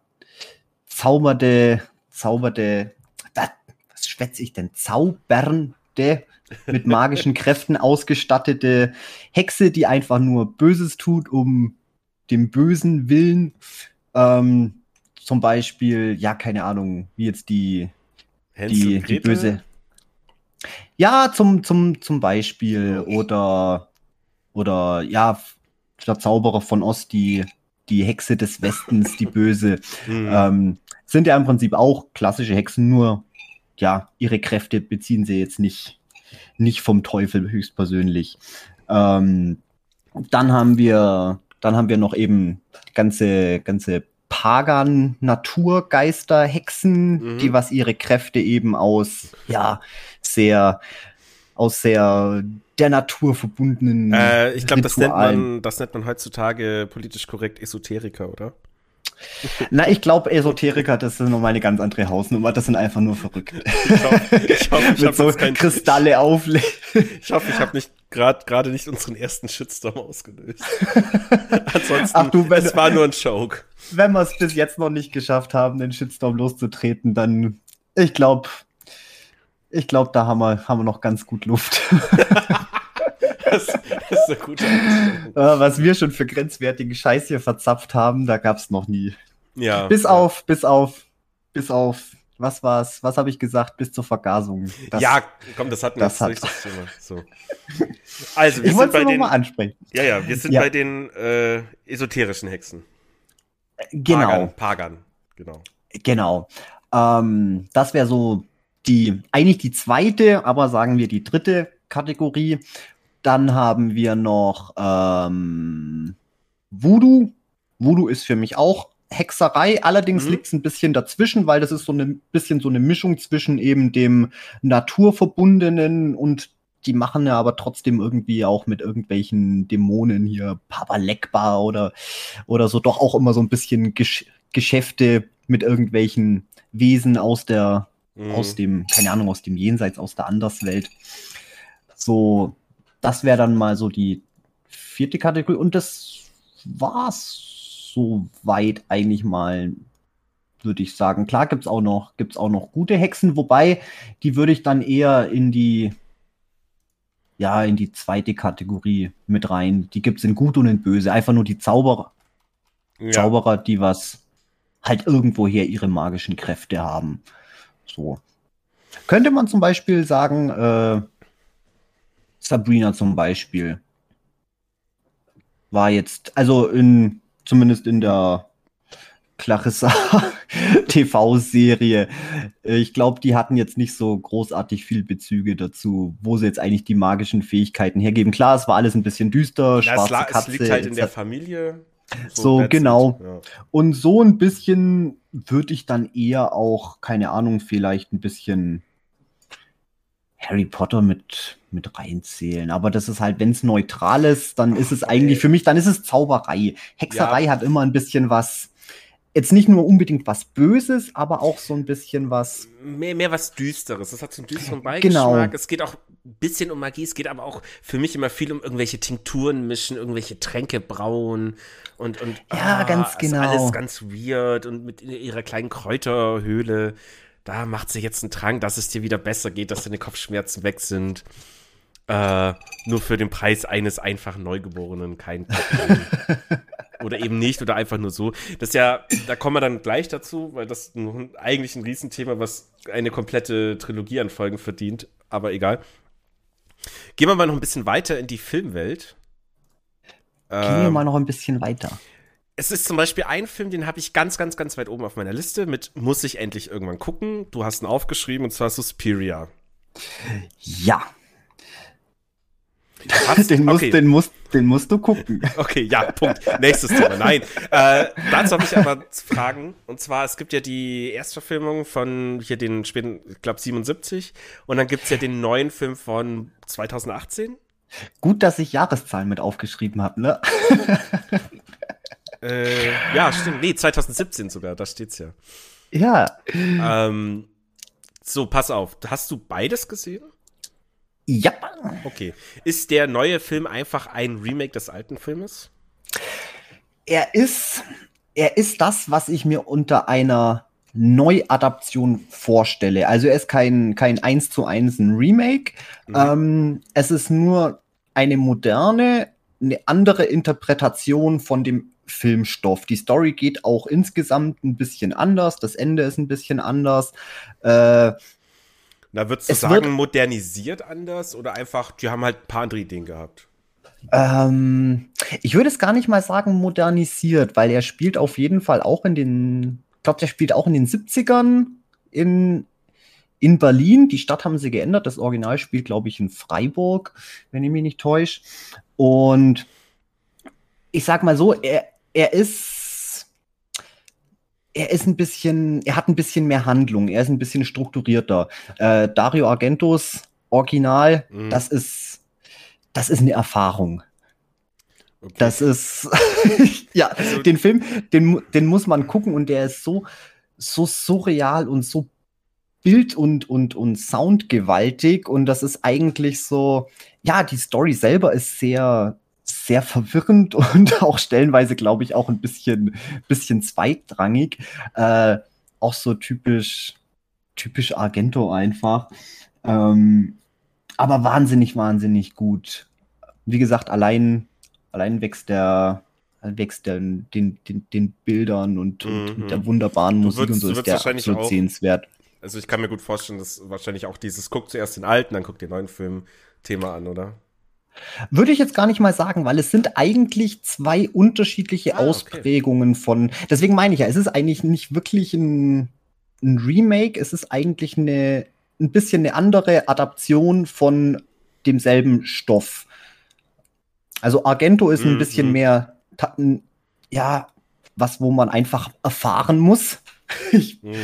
zauberte, zauberte, was, was schwätze ich denn? Zaubernde, mit magischen Kräften ausgestattete Hexe, die einfach nur Böses tut, um dem bösen Willen. Ähm, zum Beispiel, ja, keine Ahnung, wie jetzt die, Hänsel die, die böse. Ja, zum, zum, zum Beispiel. Oder, oder ja, der Zauberer von Ost, die, die Hexe des Westens, die böse. Hm. Ähm, sind ja im Prinzip auch klassische Hexen, nur ja, ihre Kräfte beziehen sie jetzt nicht, nicht vom Teufel höchstpersönlich. Ähm, Dann haben wir, dann haben wir noch eben ganze, ganze Pagan, Naturgeister, Hexen, mhm. die was ihre Kräfte eben aus, ja, sehr, aus sehr der Natur verbundenen. Äh, ich glaube, das nennt man, das nennt man heutzutage politisch korrekt Esoteriker, oder? Na, ich glaube, Esoteriker, das ist nochmal eine ganz andere Hausnummer. Das sind einfach nur verrückt. Ich hoffe, ich, hoffe, ich Mit so Kristalle auflegen. Ich hoffe, ich habe nicht gerade gerade nicht unseren ersten Shitstorm ausgelöst. Ansonsten, Ach du, wenn, es war nur ein Joke. Wenn wir es bis jetzt noch nicht geschafft haben, den Shitstorm loszutreten, dann, ich glaube, ich glaube, da haben wir, haben wir noch ganz gut Luft. das, das ist eine gute Einstellung. Was wir schon für grenzwertigen Scheiß hier verzapft haben, da gab es noch nie. Ja. Bis auf, bis auf, bis auf, was war's? Was habe ich gesagt? Bis zur Vergasung. Das, ja, komm, das hatten wir das hat. so. Also, wir ich sind bei den, mal ansprechen. Ja, ja, wir sind ja. bei den äh, esoterischen Hexen. Genau. Pagan, Pagan. genau. Genau. Ähm, das wäre so die, eigentlich die zweite, aber sagen wir die dritte Kategorie. Dann haben wir noch ähm, Voodoo. Voodoo ist für mich auch Hexerei. Allerdings mhm. liegt es ein bisschen dazwischen, weil das ist so ein bisschen so eine Mischung zwischen eben dem Naturverbundenen und die machen ja aber trotzdem irgendwie auch mit irgendwelchen Dämonen hier Papa Leckbar oder, oder so doch auch immer so ein bisschen Gesch Geschäfte mit irgendwelchen Wesen aus der, mhm. aus dem, keine Ahnung, aus dem Jenseits, aus der Anderswelt. So, das wäre dann mal so die vierte Kategorie. Und das war's soweit eigentlich mal, würde ich sagen. Klar gibt's auch noch, gibt's auch noch gute Hexen, wobei die würde ich dann eher in die, ja, in die zweite Kategorie mit rein. Die gibt's in gut und in böse. Einfach nur die Zauberer, ja. Zauberer, die was halt irgendwoher ihre magischen Kräfte haben. So. Könnte man zum Beispiel sagen, äh, Sabrina zum Beispiel war jetzt, also in, zumindest in der Clarissa TV-Serie. Ich glaube, die hatten jetzt nicht so großartig viel Bezüge dazu, wo sie jetzt eigentlich die magischen Fähigkeiten hergeben. Klar, es war alles ein bisschen düster, ja, schwarze es Katze. Es liegt halt in der Familie. So, so genau. Ja. Und so ein bisschen würde ich dann eher auch, keine Ahnung, vielleicht ein bisschen Harry Potter mit, mit reinzählen. Aber das ist halt, wenn es neutral ist, dann ist es eigentlich für mich, dann ist es Zauberei. Hexerei ja. hat immer ein bisschen was, jetzt nicht nur unbedingt was Böses, aber auch so ein bisschen was. Mehr, mehr was Düsteres. Das hat so einen düsteren Beigeschmack. Genau. Es geht auch ein bisschen um Magie, es geht aber auch für mich immer viel um irgendwelche Tinkturen mischen, irgendwelche Tränke brauen und, und ja, ah, ganz genau. alles ganz weird und mit ihrer kleinen Kräuterhöhle da macht sie jetzt einen Trank, dass es dir wieder besser geht, dass deine Kopfschmerzen weg sind. Äh, nur für den Preis eines einfachen Neugeborenen kein Oder eben nicht, oder einfach nur so. Das ist ja, da kommen wir dann gleich dazu, weil das ein, eigentlich ein Riesenthema, was eine komplette Trilogie an Folgen verdient, aber egal. Gehen wir mal noch ein bisschen weiter in die Filmwelt. Gehen wir ähm, mal noch ein bisschen weiter es ist zum Beispiel ein Film, den habe ich ganz, ganz, ganz weit oben auf meiner Liste mit muss ich endlich irgendwann gucken. Du hast ihn aufgeschrieben und zwar Suspiria. Ja. Den, musst, okay. den, musst, den musst du gucken. Okay, ja, Punkt. Nächstes Thema. Nein. Äh, dazu habe ich aber Fragen. Und zwar, es gibt ja die Erstverfilmung von hier den späten, ich glaube 77. Und dann gibt es ja den neuen Film von 2018. Gut, dass ich Jahreszahlen mit aufgeschrieben habe, ne? Äh, ja, stimmt. Nee, 2017 sogar, da steht's ja. Ja. Ähm, so, pass auf. Hast du beides gesehen? Ja. Okay. Ist der neue Film einfach ein Remake des alten Filmes? Er ist, er ist das, was ich mir unter einer Neuadaption vorstelle. Also er ist kein, kein 1 zu 1 ein Remake. Mhm. Ähm, es ist nur eine moderne, eine andere Interpretation von dem Filmstoff. Die Story geht auch insgesamt ein bisschen anders, das Ende ist ein bisschen anders. Äh, Na, würdest du sagen, wird, modernisiert anders oder einfach, die haben halt ein paar andere Ideen gehabt? Ähm, ich würde es gar nicht mal sagen modernisiert, weil er spielt auf jeden Fall auch in den, ich glaube, der spielt auch in den 70ern in, in Berlin. Die Stadt haben sie geändert. Das Original spielt, glaube ich, in Freiburg, wenn ich mich nicht täusche. Und ich sag mal so, er, er ist, er ist ein bisschen, er hat ein bisschen mehr Handlung, er ist ein bisschen strukturierter. Äh, Dario Argentos Original, mhm. das ist, das ist eine Erfahrung. Okay. Das ist, ja, also, den Film, den, den muss man gucken und der ist so, so surreal und so bild- und, und, und soundgewaltig und das ist eigentlich so, ja, die Story selber ist sehr, sehr verwirrend und auch stellenweise, glaube ich, auch ein bisschen, bisschen zweitrangig. Äh, auch so typisch, typisch Argento einfach. Ähm, aber wahnsinnig, wahnsinnig gut. Wie gesagt, allein, allein wächst der, wächst der, den, den, den Bildern und, mhm. und der wunderbaren Musik würdest, und so ist der absolut auch, sehenswert. Also ich kann mir gut vorstellen, dass wahrscheinlich auch dieses guckt zuerst den alten, dann guckt den neuen Film Thema an, oder? Würde ich jetzt gar nicht mal sagen, weil es sind eigentlich zwei unterschiedliche ah, Ausprägungen okay. von. Deswegen meine ich ja, es ist eigentlich nicht wirklich ein, ein Remake, es ist eigentlich eine ein bisschen eine andere Adaption von demselben Stoff. Also Argento ist ein mhm. bisschen mehr, ja, was, wo man einfach erfahren muss. ich, mhm.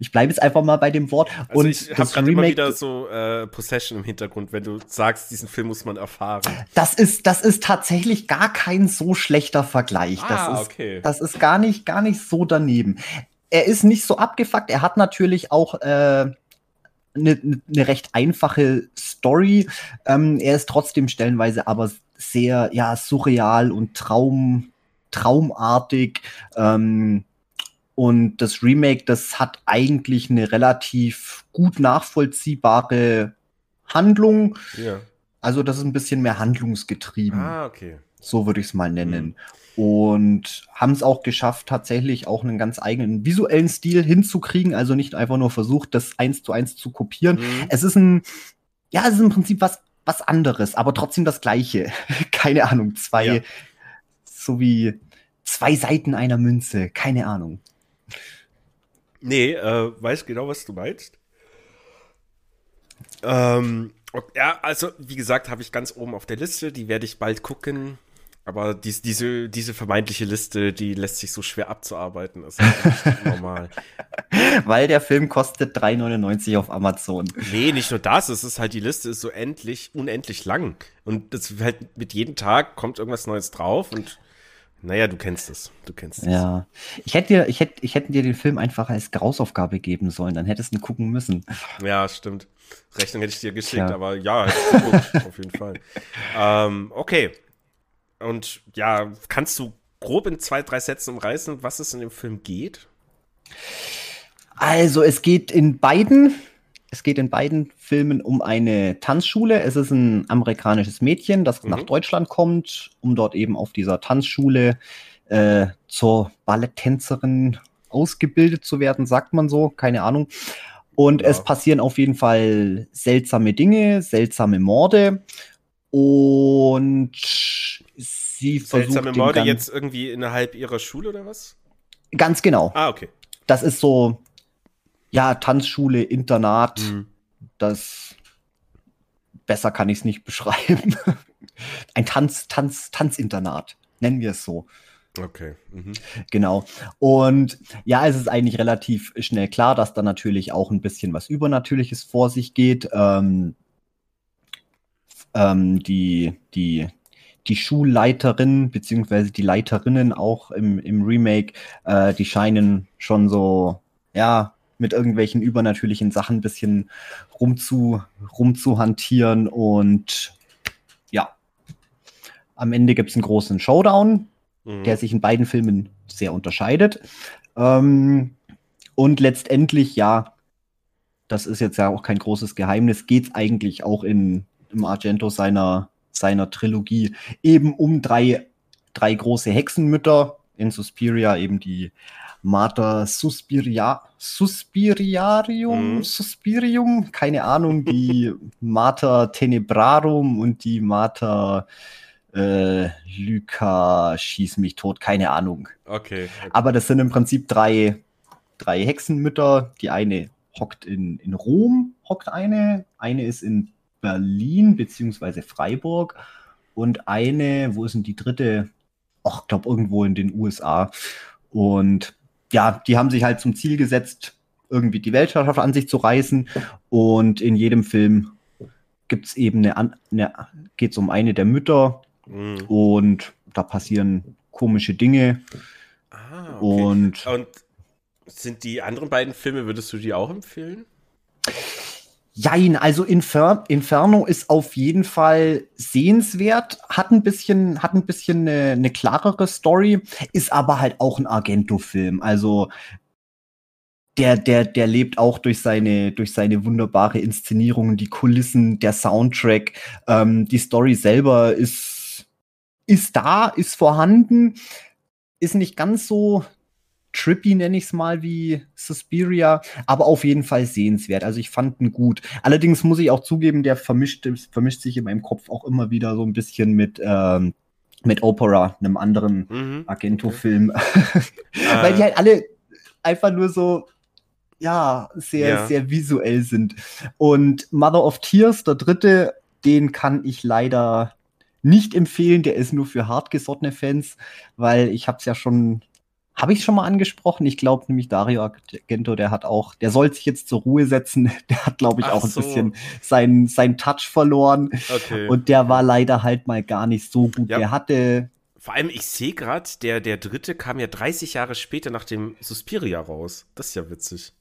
ich bleibe jetzt einfach mal bei dem Wort. Also und ich habe gerade immer wieder so äh, Possession im Hintergrund, wenn du sagst, diesen Film muss man erfahren. Das ist, das ist tatsächlich gar kein so schlechter Vergleich. Ah, das ist, okay. das ist gar nicht, gar nicht so daneben. Er ist nicht so abgefuckt. Er hat natürlich auch äh, eine, eine recht einfache Story. Ähm, er ist trotzdem stellenweise aber sehr ja surreal und Traum traumartig. Ähm, und das Remake, das hat eigentlich eine relativ gut nachvollziehbare Handlung. Ja. Also das ist ein bisschen mehr handlungsgetrieben. Ah, okay. So würde ich es mal nennen. Mhm und haben es auch geschafft, tatsächlich auch einen ganz eigenen visuellen Stil hinzukriegen. Also nicht einfach nur versucht, das eins zu eins zu kopieren. Mhm. Es ist ein, ja, es ist im Prinzip was, was anderes, aber trotzdem das Gleiche. Keine Ahnung, zwei, ja. so wie zwei Seiten einer Münze. Keine Ahnung. Nee, äh, weiß genau, was du meinst. Ähm, ja, also wie gesagt, habe ich ganz oben auf der Liste. Die werde ich bald gucken. Aber dies, diese, diese vermeintliche Liste, die lässt sich so schwer abzuarbeiten. Das ist normal. Weil der Film kostet 3,99 auf Amazon. Nee, nicht nur das. Es ist halt, die Liste ist so endlich, unendlich lang. Und das halt mit jedem Tag kommt irgendwas Neues drauf und naja, du kennst es. Du kennst es. Ja. Ich hätte dir, ich hätte, ich hätte dir den Film einfach als Grausaufgabe geben sollen, dann hättest du ihn gucken müssen. Ja, stimmt. Rechnung hätte ich dir geschickt, ja. aber ja, geguckt, auf jeden Fall. Ähm, okay, und ja, kannst du grob in zwei, drei Sätzen umreißen, was es in dem Film geht? Also, es geht in beiden, es geht in beiden Filmen um eine Tanzschule. Es ist ein amerikanisches Mädchen, das mhm. nach Deutschland kommt, um dort eben auf dieser Tanzschule äh, zur Balletttänzerin ausgebildet zu werden, sagt man so, keine Ahnung. Und ja. es passieren auf jeden Fall seltsame Dinge, seltsame Morde. Und sie versucht. Seltsame Morde jetzt irgendwie innerhalb ihrer Schule oder was? Ganz genau. Ah, okay. Das ist so, ja, Tanzschule, Internat. Mhm. Das besser kann ich es nicht beschreiben. Ein Tanz, Tanz, Tanzinternat, nennen wir es so. Okay. Mhm. Genau. Und ja, es ist eigentlich relativ schnell klar, dass da natürlich auch ein bisschen was Übernatürliches vor sich geht. Ähm, ähm, die, die, die Schulleiterin beziehungsweise die Leiterinnen auch im, im Remake, äh, die scheinen schon so, ja, mit irgendwelchen übernatürlichen Sachen ein bisschen rumzu, rumzuhantieren und ja, am Ende gibt es einen großen Showdown, mhm. der sich in beiden Filmen sehr unterscheidet. Ähm, und letztendlich, ja, das ist jetzt ja auch kein großes Geheimnis, geht es eigentlich auch in im Argento seiner, seiner Trilogie eben um drei, drei große Hexenmütter. In Suspiria eben die Mater Suspiria, Suspiriarium, mhm. Suspirium, keine Ahnung, die Mater Tenebrarum und die Mater äh, Lyca, schieß mich tot, keine Ahnung. Okay, okay. Aber das sind im Prinzip drei, drei Hexenmütter. Die eine hockt in, in Rom, hockt eine, eine ist in Berlin beziehungsweise Freiburg und eine, wo ist denn die dritte? ich glaube, irgendwo in den USA. Und ja, die haben sich halt zum Ziel gesetzt, irgendwie die Weltherrschaft an sich zu reißen. Und in jedem Film gibt es eben eine, eine geht es um eine der Mütter mhm. und da passieren komische Dinge. Ah, okay. Und, und sind die anderen beiden Filme, würdest du die auch empfehlen? Jein, also Infer Inferno ist auf jeden Fall sehenswert, hat ein bisschen, hat ein bisschen eine, eine klarere Story, ist aber halt auch ein Argento-Film. Also der, der, der lebt auch durch seine, durch seine wunderbare Inszenierung, die Kulissen, der Soundtrack, ähm, die Story selber ist, ist da, ist vorhanden, ist nicht ganz so trippy, nenne ich es mal, wie Suspiria, aber auf jeden Fall sehenswert. Also ich fand ihn gut. Allerdings muss ich auch zugeben, der vermischt, vermischt sich in meinem Kopf auch immer wieder so ein bisschen mit, ähm, mit Opera, einem anderen mhm. Argento-Film. Okay. Weil die halt alle einfach nur so, ja, sehr, ja. sehr visuell sind. Und Mother of Tears, der dritte, den kann ich leider nicht empfehlen. Der ist nur für hartgesottene Fans, weil ich habe es ja schon habe ich schon mal angesprochen? Ich glaube nämlich Dario Argento, der hat auch, der soll sich jetzt zur Ruhe setzen. Der hat, glaube ich, Ach auch ein so. bisschen seinen sein Touch verloren. Okay. Und der war leider halt mal gar nicht so gut. Ja. Der hatte. Vor allem, ich sehe gerade, der, der dritte kam ja 30 Jahre später nach dem Suspiria raus. Das ist ja witzig.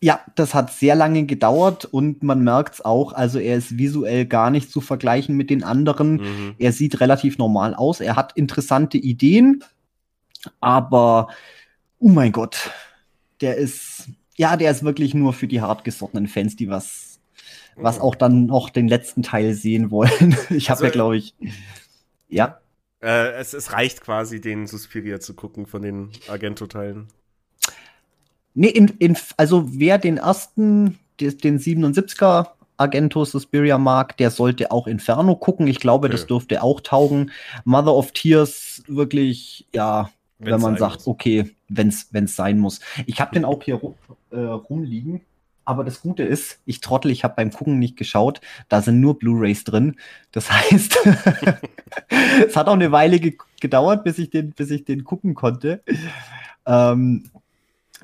Ja, das hat sehr lange gedauert und man merkt es auch. Also er ist visuell gar nicht zu vergleichen mit den anderen. Mhm. Er sieht relativ normal aus. Er hat interessante Ideen, aber, oh mein Gott, der ist, ja, der ist wirklich nur für die hartgesottenen Fans, die was, was mhm. auch dann noch den letzten Teil sehen wollen. Ich habe also, ja, glaube ich, ja. Äh, es, es reicht quasi, den Suspiria zu gucken von den Argento-Teilen. Nee, in, in, also wer den ersten, den 77er Argento Suspiria mag, der sollte auch Inferno gucken. Ich glaube, okay. das dürfte auch taugen. Mother of Tears, wirklich, ja, Wenn's wenn man sagt, muss. okay, wenn es sein muss. Ich habe den auch hier äh, rumliegen, aber das Gute ist, ich trottel, ich habe beim Gucken nicht geschaut, da sind nur Blu-rays drin. Das heißt, es hat auch eine Weile ge gedauert, bis ich den, bis ich den gucken konnte. Ähm,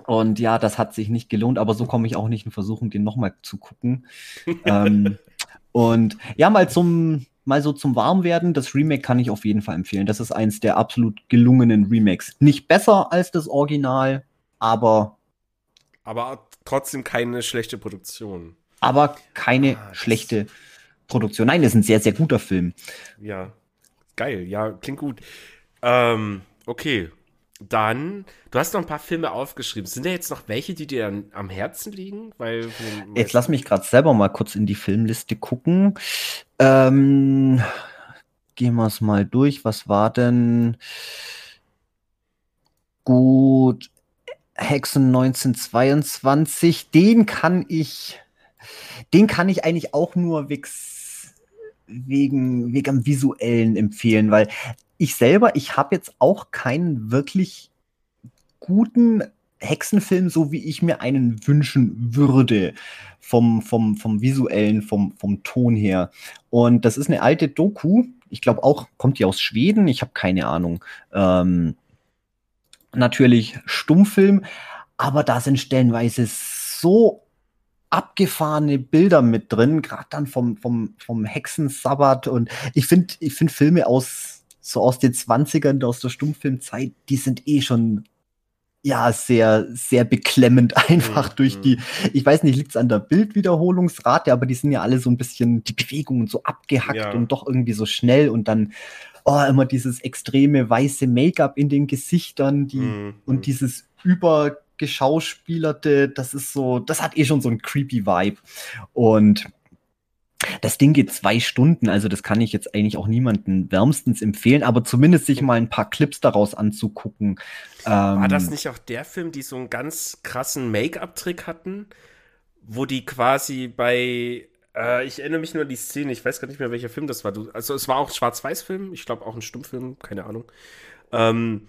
und ja, das hat sich nicht gelohnt, aber so komme ich auch nicht in Versuchung, den nochmal zu gucken. ähm, und ja, mal zum mal so zum Warmwerden, das Remake kann ich auf jeden Fall empfehlen. Das ist eins der absolut gelungenen Remakes. Nicht besser als das Original, aber. Aber trotzdem keine schlechte Produktion. Aber keine ah, schlechte Produktion. Nein, das ist ein sehr, sehr guter Film. Ja. Geil, ja, klingt gut. Ähm, okay. Dann, du hast noch ein paar Filme aufgeschrieben. Sind da jetzt noch welche, die dir am Herzen liegen? Weil jetzt lass mich gerade selber mal kurz in die Filmliste gucken. Ähm, gehen wir es mal durch. Was war denn gut? Hexen 1922, den kann ich, den kann ich eigentlich auch nur wegen, wegen, wegen am visuellen empfehlen, weil ich selber, ich habe jetzt auch keinen wirklich guten Hexenfilm, so wie ich mir einen wünschen würde, vom, vom, vom visuellen, vom, vom Ton her. Und das ist eine alte Doku. Ich glaube auch, kommt die aus Schweden? Ich habe keine Ahnung. Ähm, natürlich Stummfilm, aber da sind stellenweise so abgefahrene Bilder mit drin, gerade dann vom, vom, vom Hexensabbat. Und ich finde ich find Filme aus so aus den 20ern, aus der Stummfilmzeit, die sind eh schon ja sehr, sehr beklemmend einfach mhm. durch die, ich weiß nicht, liegt es an der Bildwiederholungsrate, aber die sind ja alle so ein bisschen, die Bewegungen so abgehackt ja. und doch irgendwie so schnell und dann oh, immer dieses extreme weiße Make-up in den Gesichtern die, mhm. und dieses übergeschauspielerte, das ist so, das hat eh schon so ein creepy Vibe. Und das Ding geht zwei Stunden, also das kann ich jetzt eigentlich auch niemandem wärmstens empfehlen, aber zumindest sich mal ein paar Clips daraus anzugucken. Ähm, War das nicht auch der Film, die so einen ganz krassen Make-up-Trick hatten, wo die quasi bei, äh, ich erinnere mich nur an die Szene, ich weiß gar nicht mehr, welcher Film das war. Du, also es war auch ein Schwarz-Weiß-Film, ich glaube auch ein Stummfilm, keine Ahnung. Ähm,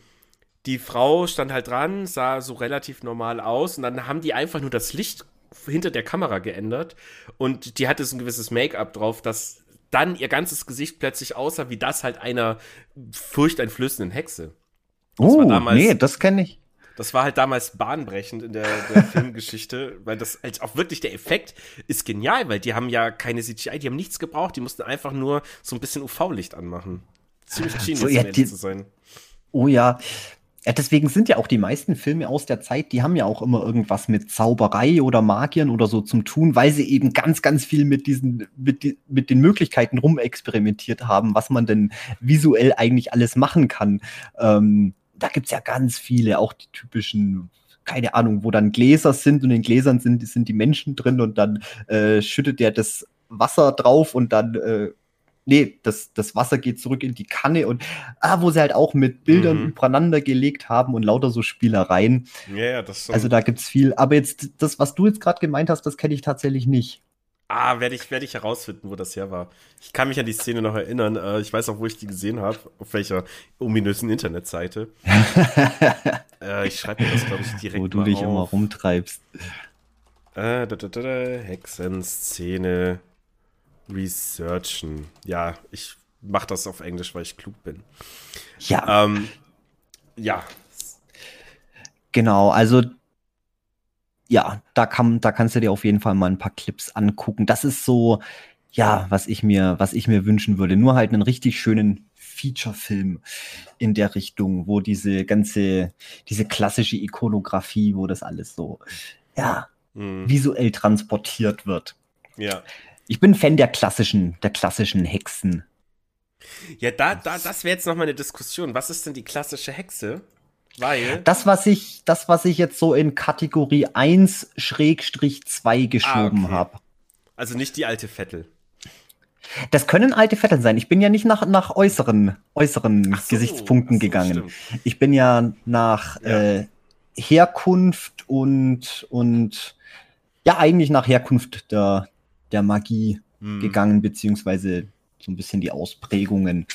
die Frau stand halt dran, sah so relativ normal aus und dann haben die einfach nur das Licht hinter der Kamera geändert und die hatte so ein gewisses Make-up drauf, dass dann ihr ganzes Gesicht plötzlich aussah wie das halt einer furchteinflößenden Hexe. Das oh, damals, nee, das kenne ich. Das war halt damals bahnbrechend in der, der Filmgeschichte, weil das halt auch wirklich der Effekt ist genial, weil die haben ja keine CGI, die haben nichts gebraucht, die mussten einfach nur so ein bisschen UV-Licht anmachen. Ziemlich genius, so, ja, die, zu sein. Oh ja. Ja, deswegen sind ja auch die meisten Filme aus der Zeit, die haben ja auch immer irgendwas mit Zauberei oder Magiern oder so zum tun, weil sie eben ganz, ganz viel mit diesen, mit, die, mit den Möglichkeiten rumexperimentiert haben, was man denn visuell eigentlich alles machen kann. Ähm, da gibt's ja ganz viele, auch die typischen keine Ahnung, wo dann Gläser sind und in Gläsern sind, sind die Menschen drin und dann äh, schüttet der das Wasser drauf und dann äh, nee, das, das Wasser geht zurück in die Kanne und ah, wo sie halt auch mit Bildern mhm. übereinander gelegt haben und lauter so Spielereien. Ja, ja, das so. Also da gibt's viel. Aber jetzt, das, was du jetzt gerade gemeint hast, das kenne ich tatsächlich nicht. Ah, werde ich, werd ich herausfinden, wo das her war. Ich kann mich an die Szene noch erinnern. Äh, ich weiß auch, wo ich die gesehen habe, auf welcher ominösen Internetseite. äh, ich schreibe mir das, glaube ich, direkt Wo du dich auf. immer rumtreibst. Äh, da, da, da, Hexenszene researchen. Ja, ich mache das auf Englisch, weil ich klug bin. Ja. Ähm, ja. Genau, also ja, da kann, da kannst du dir auf jeden Fall mal ein paar Clips angucken. Das ist so, ja, was ich mir, was ich mir wünschen würde. Nur halt einen richtig schönen Feature-Film in der Richtung, wo diese ganze, diese klassische Ikonografie, wo das alles so, ja, mhm. visuell transportiert wird. Ja. Ich bin Fan der klassischen, der klassischen Hexen. Ja, da, da, das wäre jetzt nochmal eine Diskussion. Was ist denn die klassische Hexe? Weil. Das, was ich, das, was ich jetzt so in Kategorie 1-2 geschoben ah, okay. habe. Also nicht die alte Vettel. Das können alte Vettel sein. Ich bin ja nicht nach, nach äußeren, äußeren so, Gesichtspunkten so, gegangen. Stimmt. Ich bin ja nach ja. Äh, Herkunft und, und ja, eigentlich nach Herkunft der, der Magie hm. gegangen, beziehungsweise so ein bisschen die Ausprägungen.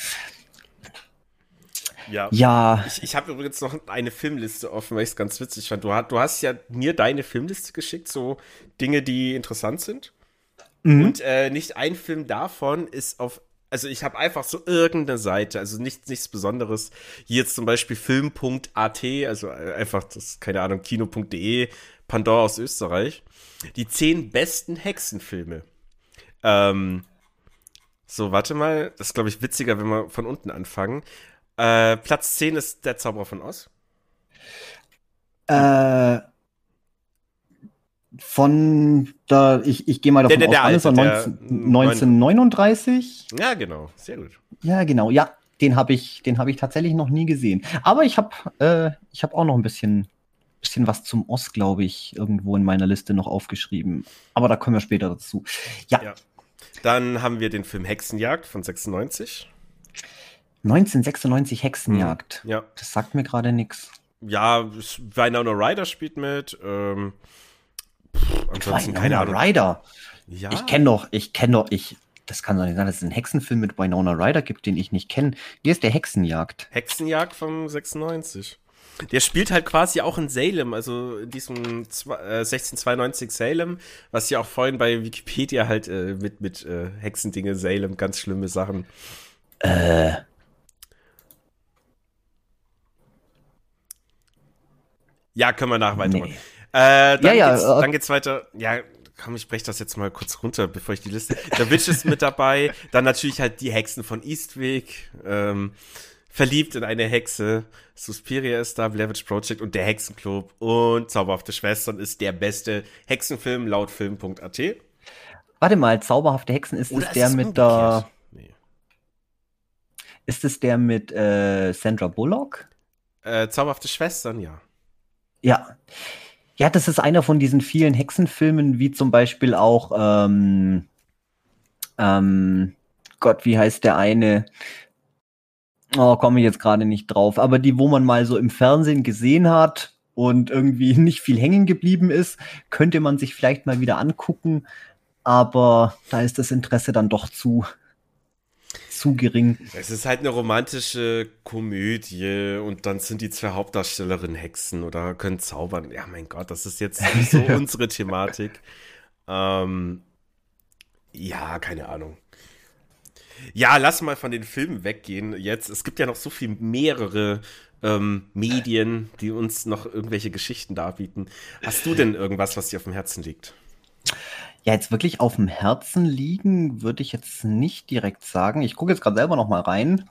Ja. ja. Ich, ich habe übrigens noch eine Filmliste offen, weil ich es ganz witzig fand. Du, du, hast ja mir deine Filmliste geschickt, so Dinge, die interessant sind. Mhm. Und äh, nicht ein Film davon ist auf. Also ich habe einfach so irgendeine Seite, also nichts, nichts Besonderes. Hier jetzt zum Beispiel film.at, also äh, einfach das, keine Ahnung, kino.de, Pandora aus Österreich. Die zehn besten Hexenfilme. Ähm, so, warte mal. Das ist, glaube ich, witziger, wenn wir von unten anfangen. Äh, Platz 10 ist der Zauberer von Oz. Äh, von da, ich, ich gehe mal davon der, der, aus, der, alte, 19, 1939. Ja, genau, sehr gut. Ja, genau, ja, den habe ich, den habe ich tatsächlich noch nie gesehen. Aber ich habe, äh, ich habe auch noch ein bisschen, bisschen was zum Oz, glaube ich, irgendwo in meiner Liste noch aufgeschrieben. Aber da kommen wir später dazu. Ja. ja. Dann haben wir den Film Hexenjagd von 96. 1996 Hexenjagd. Hm, ja. Das sagt mir gerade nichts. Ja, Winona Ryder spielt mit. Ähm, pff, ansonsten Winona keine Ahnung. Ryder. Ja. Ich kenne doch, ich kenne doch, ich. Das kann doch nicht sein, dass es einen Hexenfilm mit Winona Ryder gibt, den ich nicht kenne. Wie ist der Hexenjagd? Hexenjagd von 96. Der spielt halt quasi auch in Salem, also in diesem äh, 1692 Salem, was ja auch vorhin bei Wikipedia halt äh, mit, mit äh, Hexendinge Salem, ganz schlimme Sachen. Äh. Ja, können wir nach weitermachen. Nee. Äh, dann, ja, ja, geht's, äh, dann geht's weiter. Ja, komm, ich breche das jetzt mal kurz runter, bevor ich die Liste. Der Witch ist mit dabei. Dann natürlich halt die Hexen von Eastwick. Ähm, verliebt in eine Hexe. Suspiria ist da, Blair Project und der Hexenclub und Zauberhafte Schwestern ist der beste Hexenfilm laut film.at. Warte mal, Zauberhafte Hexen ist Oder es der mit der. Nee. Ist es der mit äh, Sandra Bullock? Äh, Zauberhafte Schwestern, ja. Ja. Ja, das ist einer von diesen vielen Hexenfilmen, wie zum Beispiel auch, ähm, ähm, Gott, wie heißt der eine? Oh, komme ich jetzt gerade nicht drauf. Aber die, wo man mal so im Fernsehen gesehen hat und irgendwie nicht viel hängen geblieben ist, könnte man sich vielleicht mal wieder angucken. Aber da ist das Interesse dann doch zu, zu gering. Es ist halt eine romantische Komödie und dann sind die zwei Hauptdarstellerinnen Hexen oder können zaubern. Ja, mein Gott, das ist jetzt nicht so unsere Thematik. Ähm, ja, keine Ahnung. Ja, lass mal von den Filmen weggehen jetzt. Es gibt ja noch so viel mehrere ähm, Medien, die uns noch irgendwelche Geschichten darbieten. Hast du denn irgendwas, was dir auf dem Herzen liegt? Ja, jetzt wirklich auf dem Herzen liegen, würde ich jetzt nicht direkt sagen. Ich gucke jetzt gerade selber noch mal rein.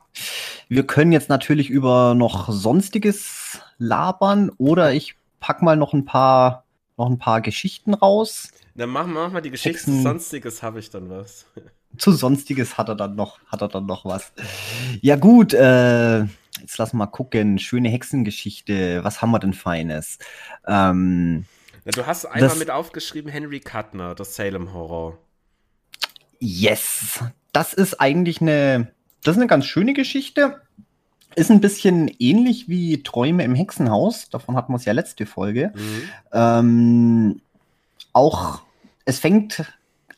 Wir können jetzt natürlich über noch sonstiges labern oder ich pack mal noch ein paar noch ein paar Geschichten raus. Dann machen wir mal die Geschichten. Sonstiges habe ich dann was. Zu Sonstiges hat er dann noch, hat er dann noch was. Ja, gut, äh, jetzt lass mal gucken. Schöne Hexengeschichte. Was haben wir denn Feines? Ähm, ja, du hast einmal das, mit aufgeschrieben Henry Kuttner, das Salem Horror. Yes. Das ist eigentlich eine, das ist eine ganz schöne Geschichte. Ist ein bisschen ähnlich wie Träume im Hexenhaus. Davon hatten wir es ja letzte Folge. Mhm. Ähm, auch, es fängt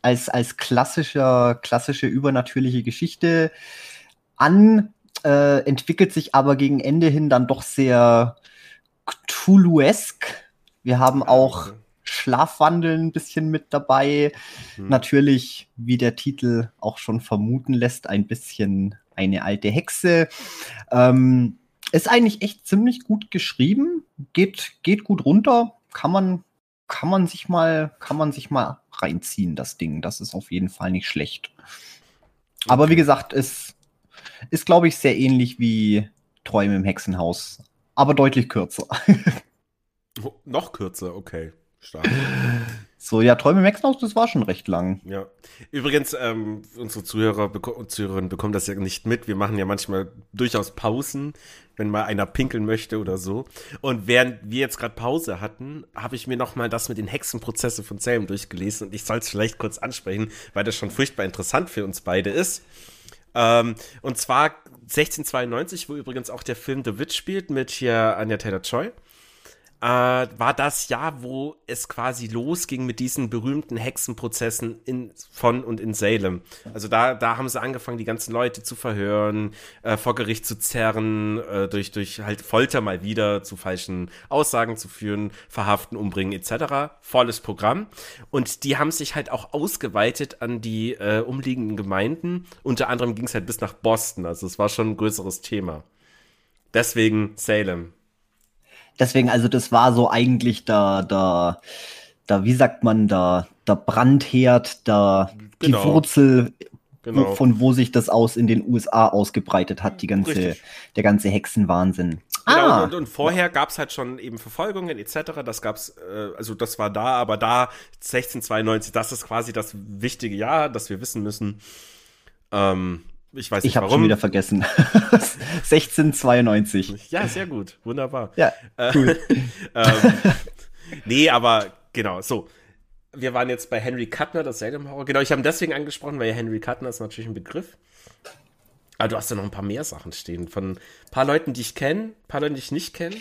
als, als klassischer, klassische übernatürliche Geschichte an, äh, entwickelt sich aber gegen Ende hin dann doch sehr Cthulhuesk. Wir haben auch Schlafwandeln ein bisschen mit dabei. Mhm. Natürlich, wie der Titel auch schon vermuten lässt, ein bisschen eine alte Hexe. Ähm, ist eigentlich echt ziemlich gut geschrieben, geht, geht gut runter, kann man, kann man sich mal, kann man sich mal reinziehen, das Ding. Das ist auf jeden Fall nicht schlecht. Okay. Aber wie gesagt, es ist, glaube ich, sehr ähnlich wie Träume im Hexenhaus, aber deutlich kürzer. oh, noch kürzer, okay. Stark. So, ja, Träume Hexenhaus, das war schon recht lang. Ja. Übrigens, ähm, unsere Zuhörer und Zuhörerinnen bekommen das ja nicht mit. Wir machen ja manchmal durchaus Pausen, wenn mal einer pinkeln möchte oder so. Und während wir jetzt gerade Pause hatten, habe ich mir noch mal das mit den Hexenprozessen von Salem durchgelesen und ich soll es vielleicht kurz ansprechen, weil das schon furchtbar interessant für uns beide ist. Ähm, und zwar 1692, wo übrigens auch der Film The Witch spielt mit hier Anya Taylor-Joy äh, war das Jahr, wo es quasi losging mit diesen berühmten Hexenprozessen in, von und in Salem. Also da, da haben sie angefangen, die ganzen Leute zu verhören, äh, vor Gericht zu zerren, äh, durch, durch halt Folter mal wieder zu falschen Aussagen zu führen, verhaften, umbringen etc. Volles Programm. Und die haben sich halt auch ausgeweitet an die äh, umliegenden Gemeinden. Unter anderem ging es halt bis nach Boston. Also es war schon ein größeres Thema. Deswegen Salem. Deswegen, also das war so eigentlich der, der, der wie sagt man, der, der Brandherd, der, genau. die Wurzel, genau. von wo sich das aus in den USA ausgebreitet hat, die ganze, der ganze Hexenwahnsinn. Genau, ah. und, und, vorher gab es halt schon eben Verfolgungen etc. Das gab's, äh, also das war da, aber da 1692, das ist quasi das wichtige Jahr, das wir wissen müssen. Ähm, ich weiß nicht ich warum. schon wieder vergessen. 1692. Ja, sehr gut. Wunderbar. Ja, äh, cool. ähm, nee, aber genau, so. Wir waren jetzt bei Henry Kuttner, das Salem Horror. Genau, ich habe ihn deswegen angesprochen, weil Henry Kuttner ist natürlich ein Begriff. Aber du hast ja noch ein paar mehr Sachen stehen. Von ein paar Leuten, die ich kenne, ein paar Leuten, die ich nicht kenne.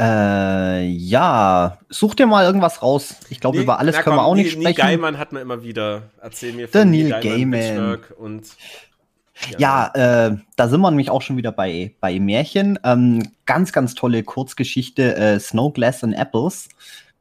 Äh, ja, such dir mal irgendwas raus. Ich glaube, nee, über alles können komm, wir auch nicht Neil, sprechen. Neil Gaiman hat mir immer wieder, erzähl mir von Neil Gaiman. Gaiman. Und ja, äh, da sind wir nämlich auch schon wieder bei, bei Märchen. Ähm, ganz, ganz tolle Kurzgeschichte, äh, Snow, Glass and Apples,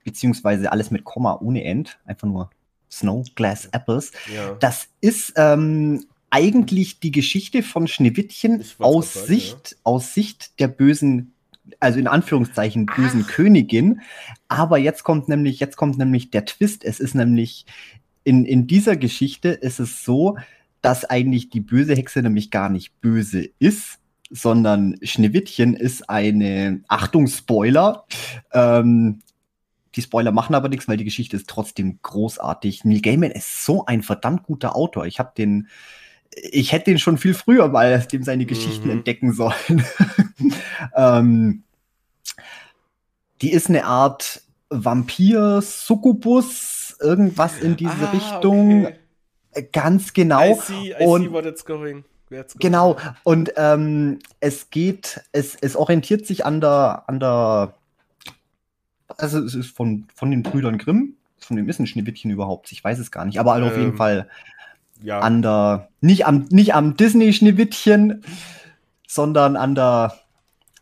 beziehungsweise alles mit Komma ohne End, einfach nur Snow, Glass, Apples. Ja. Das ist ähm, eigentlich die Geschichte von Schneewittchen aus sagen, Sicht, ja. aus Sicht der bösen, also in Anführungszeichen bösen Ach. Königin. Aber jetzt kommt nämlich, jetzt kommt nämlich der Twist. Es ist nämlich in, in dieser Geschichte ist es so, dass eigentlich die böse Hexe nämlich gar nicht böse ist, sondern Schneewittchen ist eine, Achtung, Spoiler, ähm, die Spoiler machen aber nichts, weil die Geschichte ist trotzdem großartig. Neil Gaiman ist so ein verdammt guter Autor. Ich habe den, ich hätte den schon viel früher mal dem seine Geschichten mhm. entdecken sollen. ähm, die ist eine Art Vampir, Succubus, irgendwas in diese ah, Richtung. Okay. Ganz genau. I see, I und, see what it's going. Genau, und ähm, es geht, es, es orientiert sich an der, an der, also es ist von, von den Brüdern Grimm, von dem ist ein Schneewittchen überhaupt, ich weiß es gar nicht, aber ähm, auf jeden ähm, Fall ja. an der, nicht am, nicht am Disney-Schneewittchen, sondern an der,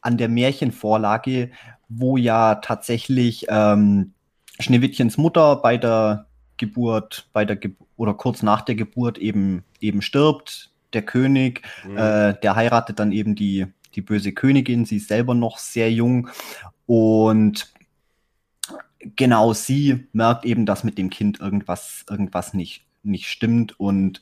an der Märchenvorlage, wo ja tatsächlich ähm, Schneewittchens Mutter bei der Geburt, bei der Ge oder kurz nach der Geburt eben, eben stirbt. der König, mhm. äh, der heiratet dann eben die, die böse Königin, sie ist selber noch sehr jung und genau sie merkt eben, dass mit dem Kind irgendwas, irgendwas nicht, nicht stimmt und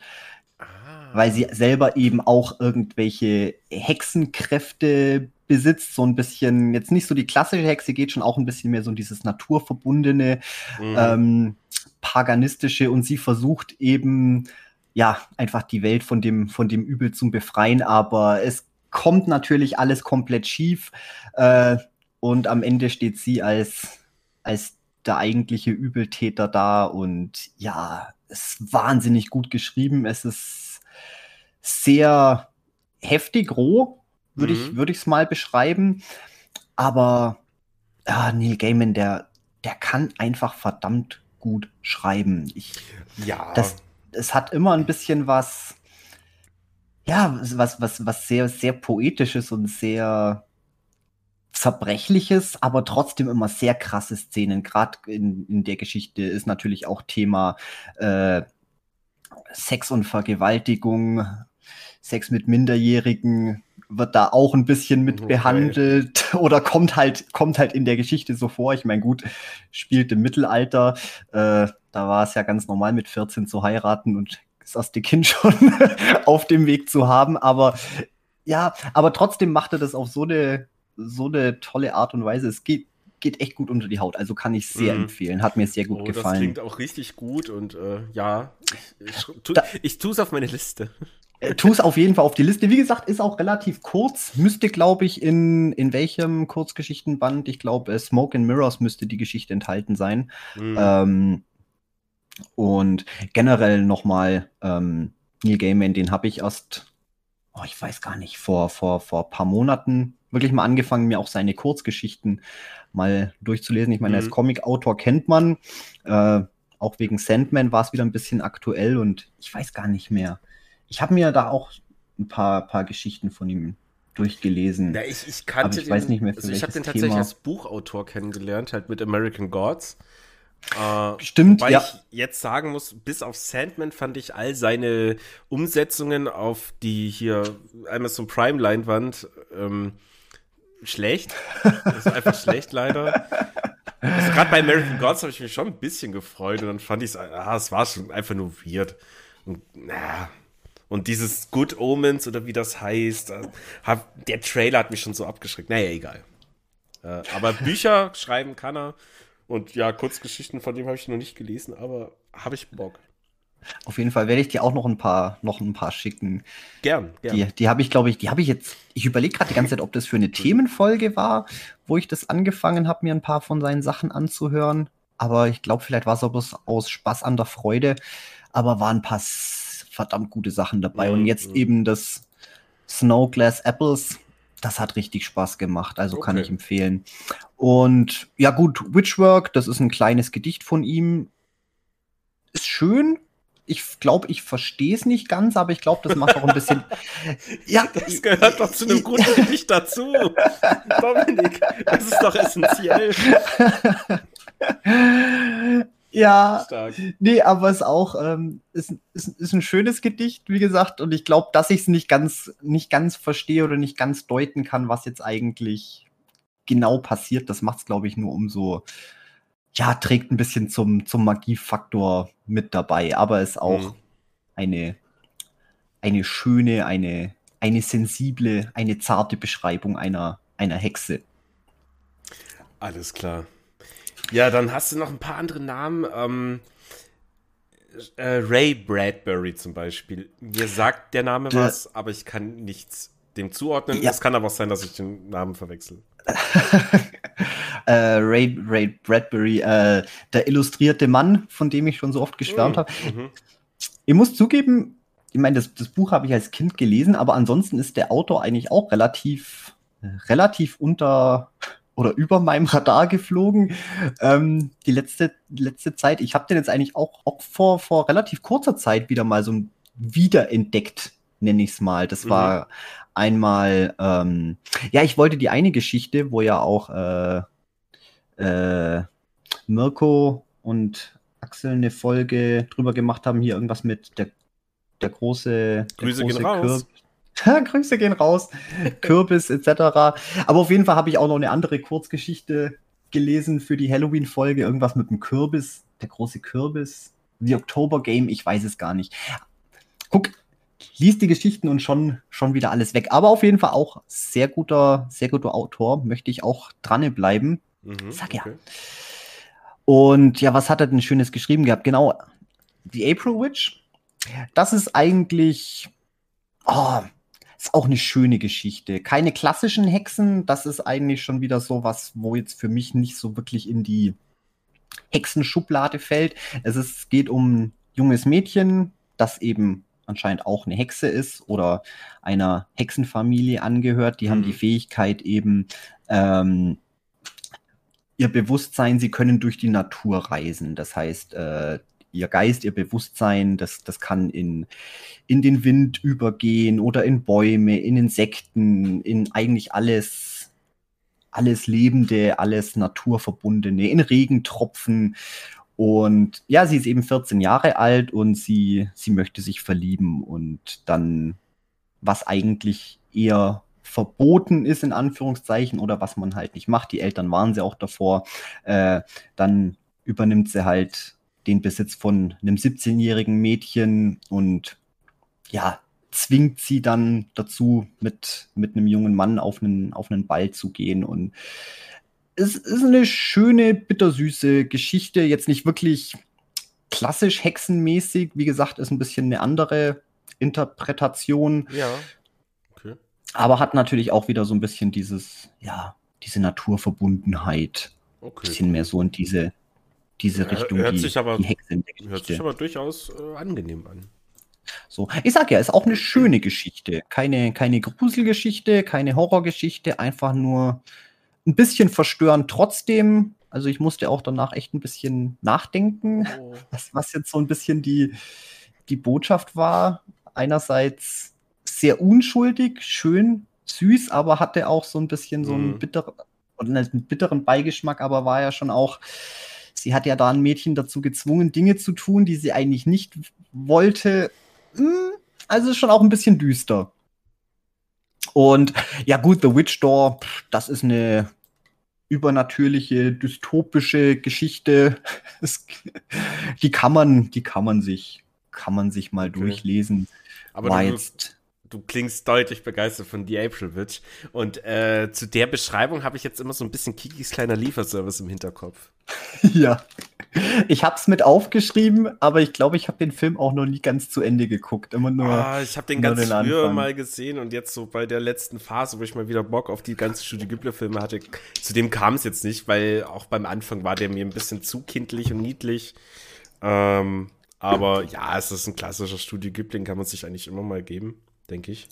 ah. weil sie selber eben auch irgendwelche Hexenkräfte besitzt, so ein bisschen, jetzt nicht so die klassische Hexe, geht schon auch ein bisschen mehr so in dieses naturverbundene, mhm. ähm, paganistische und sie versucht eben, ja, einfach die Welt von dem, von dem Übel zu befreien, aber es kommt natürlich alles komplett schief äh, und am Ende steht sie als, als der eigentliche Übeltäter da und ja, es ist wahnsinnig gut geschrieben, es ist sehr heftig roh, würde mhm. ich würde ich es mal beschreiben. Aber ja, Neil Gaiman, der der kann einfach verdammt gut schreiben. Ich, ja. Das, es hat immer ein bisschen was, ja, was, was, was sehr, sehr poetisches und sehr zerbrechliches, aber trotzdem immer sehr krasse Szenen. Gerade in, in der Geschichte ist natürlich auch Thema äh, Sex und Vergewaltigung, Sex mit Minderjährigen, wird da auch ein bisschen mit okay. behandelt oder kommt halt, kommt halt in der Geschichte so vor. Ich meine, gut, spielt im Mittelalter. Äh, da war es ja ganz normal, mit 14 zu heiraten und das erste Kind schon auf dem Weg zu haben. Aber ja, aber trotzdem macht er das auf so eine, so eine tolle Art und Weise. Es geht, geht echt gut unter die Haut. Also kann ich sehr mm. empfehlen. Hat mir sehr gut oh, gefallen. Das klingt auch richtig gut und äh, ja, ich, ich, tu, ich tue es auf meine Liste. Äh, tu es auf jeden Fall auf die Liste. Wie gesagt, ist auch relativ kurz. Müsste, glaube ich, in, in welchem Kurzgeschichtenband, ich glaube, äh, Smoke and Mirrors müsste die Geschichte enthalten sein. Mhm. Ähm, und generell nochmal ähm, Neil Gaiman, den habe ich erst, oh, ich weiß gar nicht, vor, vor, vor paar Monaten wirklich mal angefangen, mir auch seine Kurzgeschichten mal durchzulesen. Ich meine, mhm. als Comic-Autor kennt man. Äh, auch wegen Sandman war es wieder ein bisschen aktuell und ich weiß gar nicht mehr ich habe mir da auch ein paar, paar Geschichten von ihm durchgelesen. Ja, ich, ich kannte ich den, weiß nicht mehr, also ich habe den tatsächlich Thema. als Buchautor kennengelernt, halt mit American Gods. Äh, Stimmt, wobei ja. ich jetzt sagen muss, bis auf Sandman fand ich all seine Umsetzungen auf die hier Amazon Prime Leinwand ähm, schlecht. Das ist einfach schlecht leider. Also gerade bei American Gods habe ich mich schon ein bisschen gefreut und dann fand ich es, ah, es war schon einfach nur weird. Und, na, und dieses Good Omens oder wie das heißt, äh, der Trailer hat mich schon so abgeschreckt. Naja, egal. Äh, aber Bücher schreiben kann er. Und ja, Kurzgeschichten von dem habe ich noch nicht gelesen, aber habe ich Bock. Auf jeden Fall werde ich dir auch noch ein paar, noch ein paar schicken. Gern, gern. Die, die habe ich, glaube ich, die habe ich jetzt. Ich überlege gerade die ganze Zeit, ob das für eine Themenfolge war, wo ich das angefangen habe, mir ein paar von seinen Sachen anzuhören. Aber ich glaube, vielleicht war es auch bloß aus Spaß an der Freude. Aber waren ein paar verdammt gute Sachen dabei. Mhm. Und jetzt eben das Snow Glass Apples, das hat richtig Spaß gemacht. Also okay. kann ich empfehlen. Und ja, gut, Witchwork, das ist ein kleines Gedicht von ihm. Ist schön. Ich glaube, ich verstehe es nicht ganz, aber ich glaube, das macht auch ein bisschen. ja, das gehört doch zu einem guten Gedicht dazu. Dominik, das ist doch essentiell. Ja, Stark. nee, aber es ist auch ähm, ist, ist, ist ein schönes Gedicht, wie gesagt, und ich glaube, dass ich es nicht ganz, nicht ganz verstehe oder nicht ganz deuten kann, was jetzt eigentlich genau passiert. Das macht es, glaube ich, nur umso, ja, trägt ein bisschen zum, zum Magiefaktor mit dabei, aber ist auch mhm. eine, eine schöne, eine, eine sensible, eine zarte Beschreibung einer, einer Hexe. Alles klar. Ja, dann hast du noch ein paar andere Namen. Ähm, äh, Ray Bradbury zum Beispiel. Mir sagt der Name der, was, aber ich kann nichts dem zuordnen. Ja. Es kann aber auch sein, dass ich den Namen verwechsel. äh, Ray, Ray Bradbury, äh, der illustrierte Mann, von dem ich schon so oft geschwärmt mhm. habe. Ich muss zugeben, ich meine, das, das Buch habe ich als Kind gelesen, aber ansonsten ist der Autor eigentlich auch relativ, relativ unter, oder über meinem Radar geflogen. Ähm, die letzte, letzte Zeit. Ich habe den jetzt eigentlich auch, auch vor, vor relativ kurzer Zeit wieder mal so wiederentdeckt, nenne ich es mal. Das mhm. war einmal, ähm, ja, ich wollte die eine Geschichte, wo ja auch äh, äh, Mirko und Axel eine Folge drüber gemacht haben, hier irgendwas mit der der große. Grüße der große gehen raus. Grüße gehen raus, Kürbis etc. Aber auf jeden Fall habe ich auch noch eine andere Kurzgeschichte gelesen für die Halloween-Folge. Irgendwas mit dem Kürbis, der große Kürbis, The October Game, ich weiß es gar nicht. Guck, liest die Geschichten und schon, schon wieder alles weg. Aber auf jeden Fall auch sehr guter, sehr guter Autor, möchte ich auch dranbleiben. Mhm, Sag ja. okay. Und ja, was hat er denn Schönes geschrieben gehabt? Genau, die April Witch. Das ist eigentlich, oh, ist auch eine schöne Geschichte. Keine klassischen Hexen, das ist eigentlich schon wieder so was, wo jetzt für mich nicht so wirklich in die Hexenschublade fällt. Es ist, geht um ein junges Mädchen, das eben anscheinend auch eine Hexe ist oder einer Hexenfamilie angehört. Die haben Mhm. die Fähigkeit eben, ähm, ihr Bewusstsein, sie können durch die Natur reisen. Das heißt, äh, ihr Geist, ihr Bewusstsein, das, das kann in, in den Wind übergehen oder in Bäume, in Insekten, in eigentlich alles, alles Lebende, alles Naturverbundene, in Regentropfen. Und ja, sie ist eben 14 Jahre alt und sie, sie möchte sich verlieben und dann, was eigentlich eher verboten ist, in Anführungszeichen, oder was man halt nicht macht, die Eltern waren sie auch davor, äh, dann übernimmt sie halt den Besitz von einem 17-jährigen Mädchen und ja, zwingt sie dann dazu, mit, mit einem jungen Mann auf einen, auf einen Ball zu gehen. Und es ist eine schöne, bittersüße Geschichte. Jetzt nicht wirklich klassisch hexenmäßig. Wie gesagt, ist ein bisschen eine andere Interpretation, Ja. Okay. aber hat natürlich auch wieder so ein bisschen dieses, ja, diese Naturverbundenheit. Okay. Bisschen mehr so in diese, diese Ja, Richtung, hört die, sich aber- Hört sich aber durchaus äh, angenehm an. So. Ich sag ja, ist auch eine schöne Geschichte. Keine, keine Gruselgeschichte, keine Horrorgeschichte, einfach nur ein bisschen verstörend trotzdem. Also ich musste auch danach echt ein bisschen nachdenken, Oh. was, was jetzt so ein bisschen die, die Botschaft war. Einerseits sehr unschuldig, schön, süß, aber hatte auch so ein bisschen so einen Mhm. bitteren, oder einen bitteren Beigeschmack, aber war ja schon auch, sie hat ja da ein Mädchen dazu gezwungen, Dinge zu tun, die sie eigentlich nicht wollte. Hm, Also ist schon auch ein bisschen düster. Und ja gut, The Witch Door, das ist eine übernatürliche, dystopische Geschichte. Es, die kann man, die kann man sich, kann man sich mal Okay. durchlesen. Aber War du, jetzt, du klingst deutlich begeistert von The April Witch. Und äh, zu der Beschreibung habe ich jetzt immer so ein bisschen Kikis kleiner Lieferservice im Hinterkopf. ja. Ich hab's mit aufgeschrieben, aber ich glaube, ich habe den Film auch noch nie ganz zu Ende geguckt. Immer nur. Ah, ich habe den ganz den früher Anfang. mal gesehen und jetzt so bei der letzten Phase, wo ich mal wieder Bock auf die ganzen Studio Ghibli-Filme hatte, zu dem kam es jetzt nicht, weil auch beim Anfang war der mir ein bisschen zu kindlich und niedlich. Ähm, aber ja, es ist ein klassischer Studio Ghibli, den kann man sich eigentlich immer mal geben, denke ich.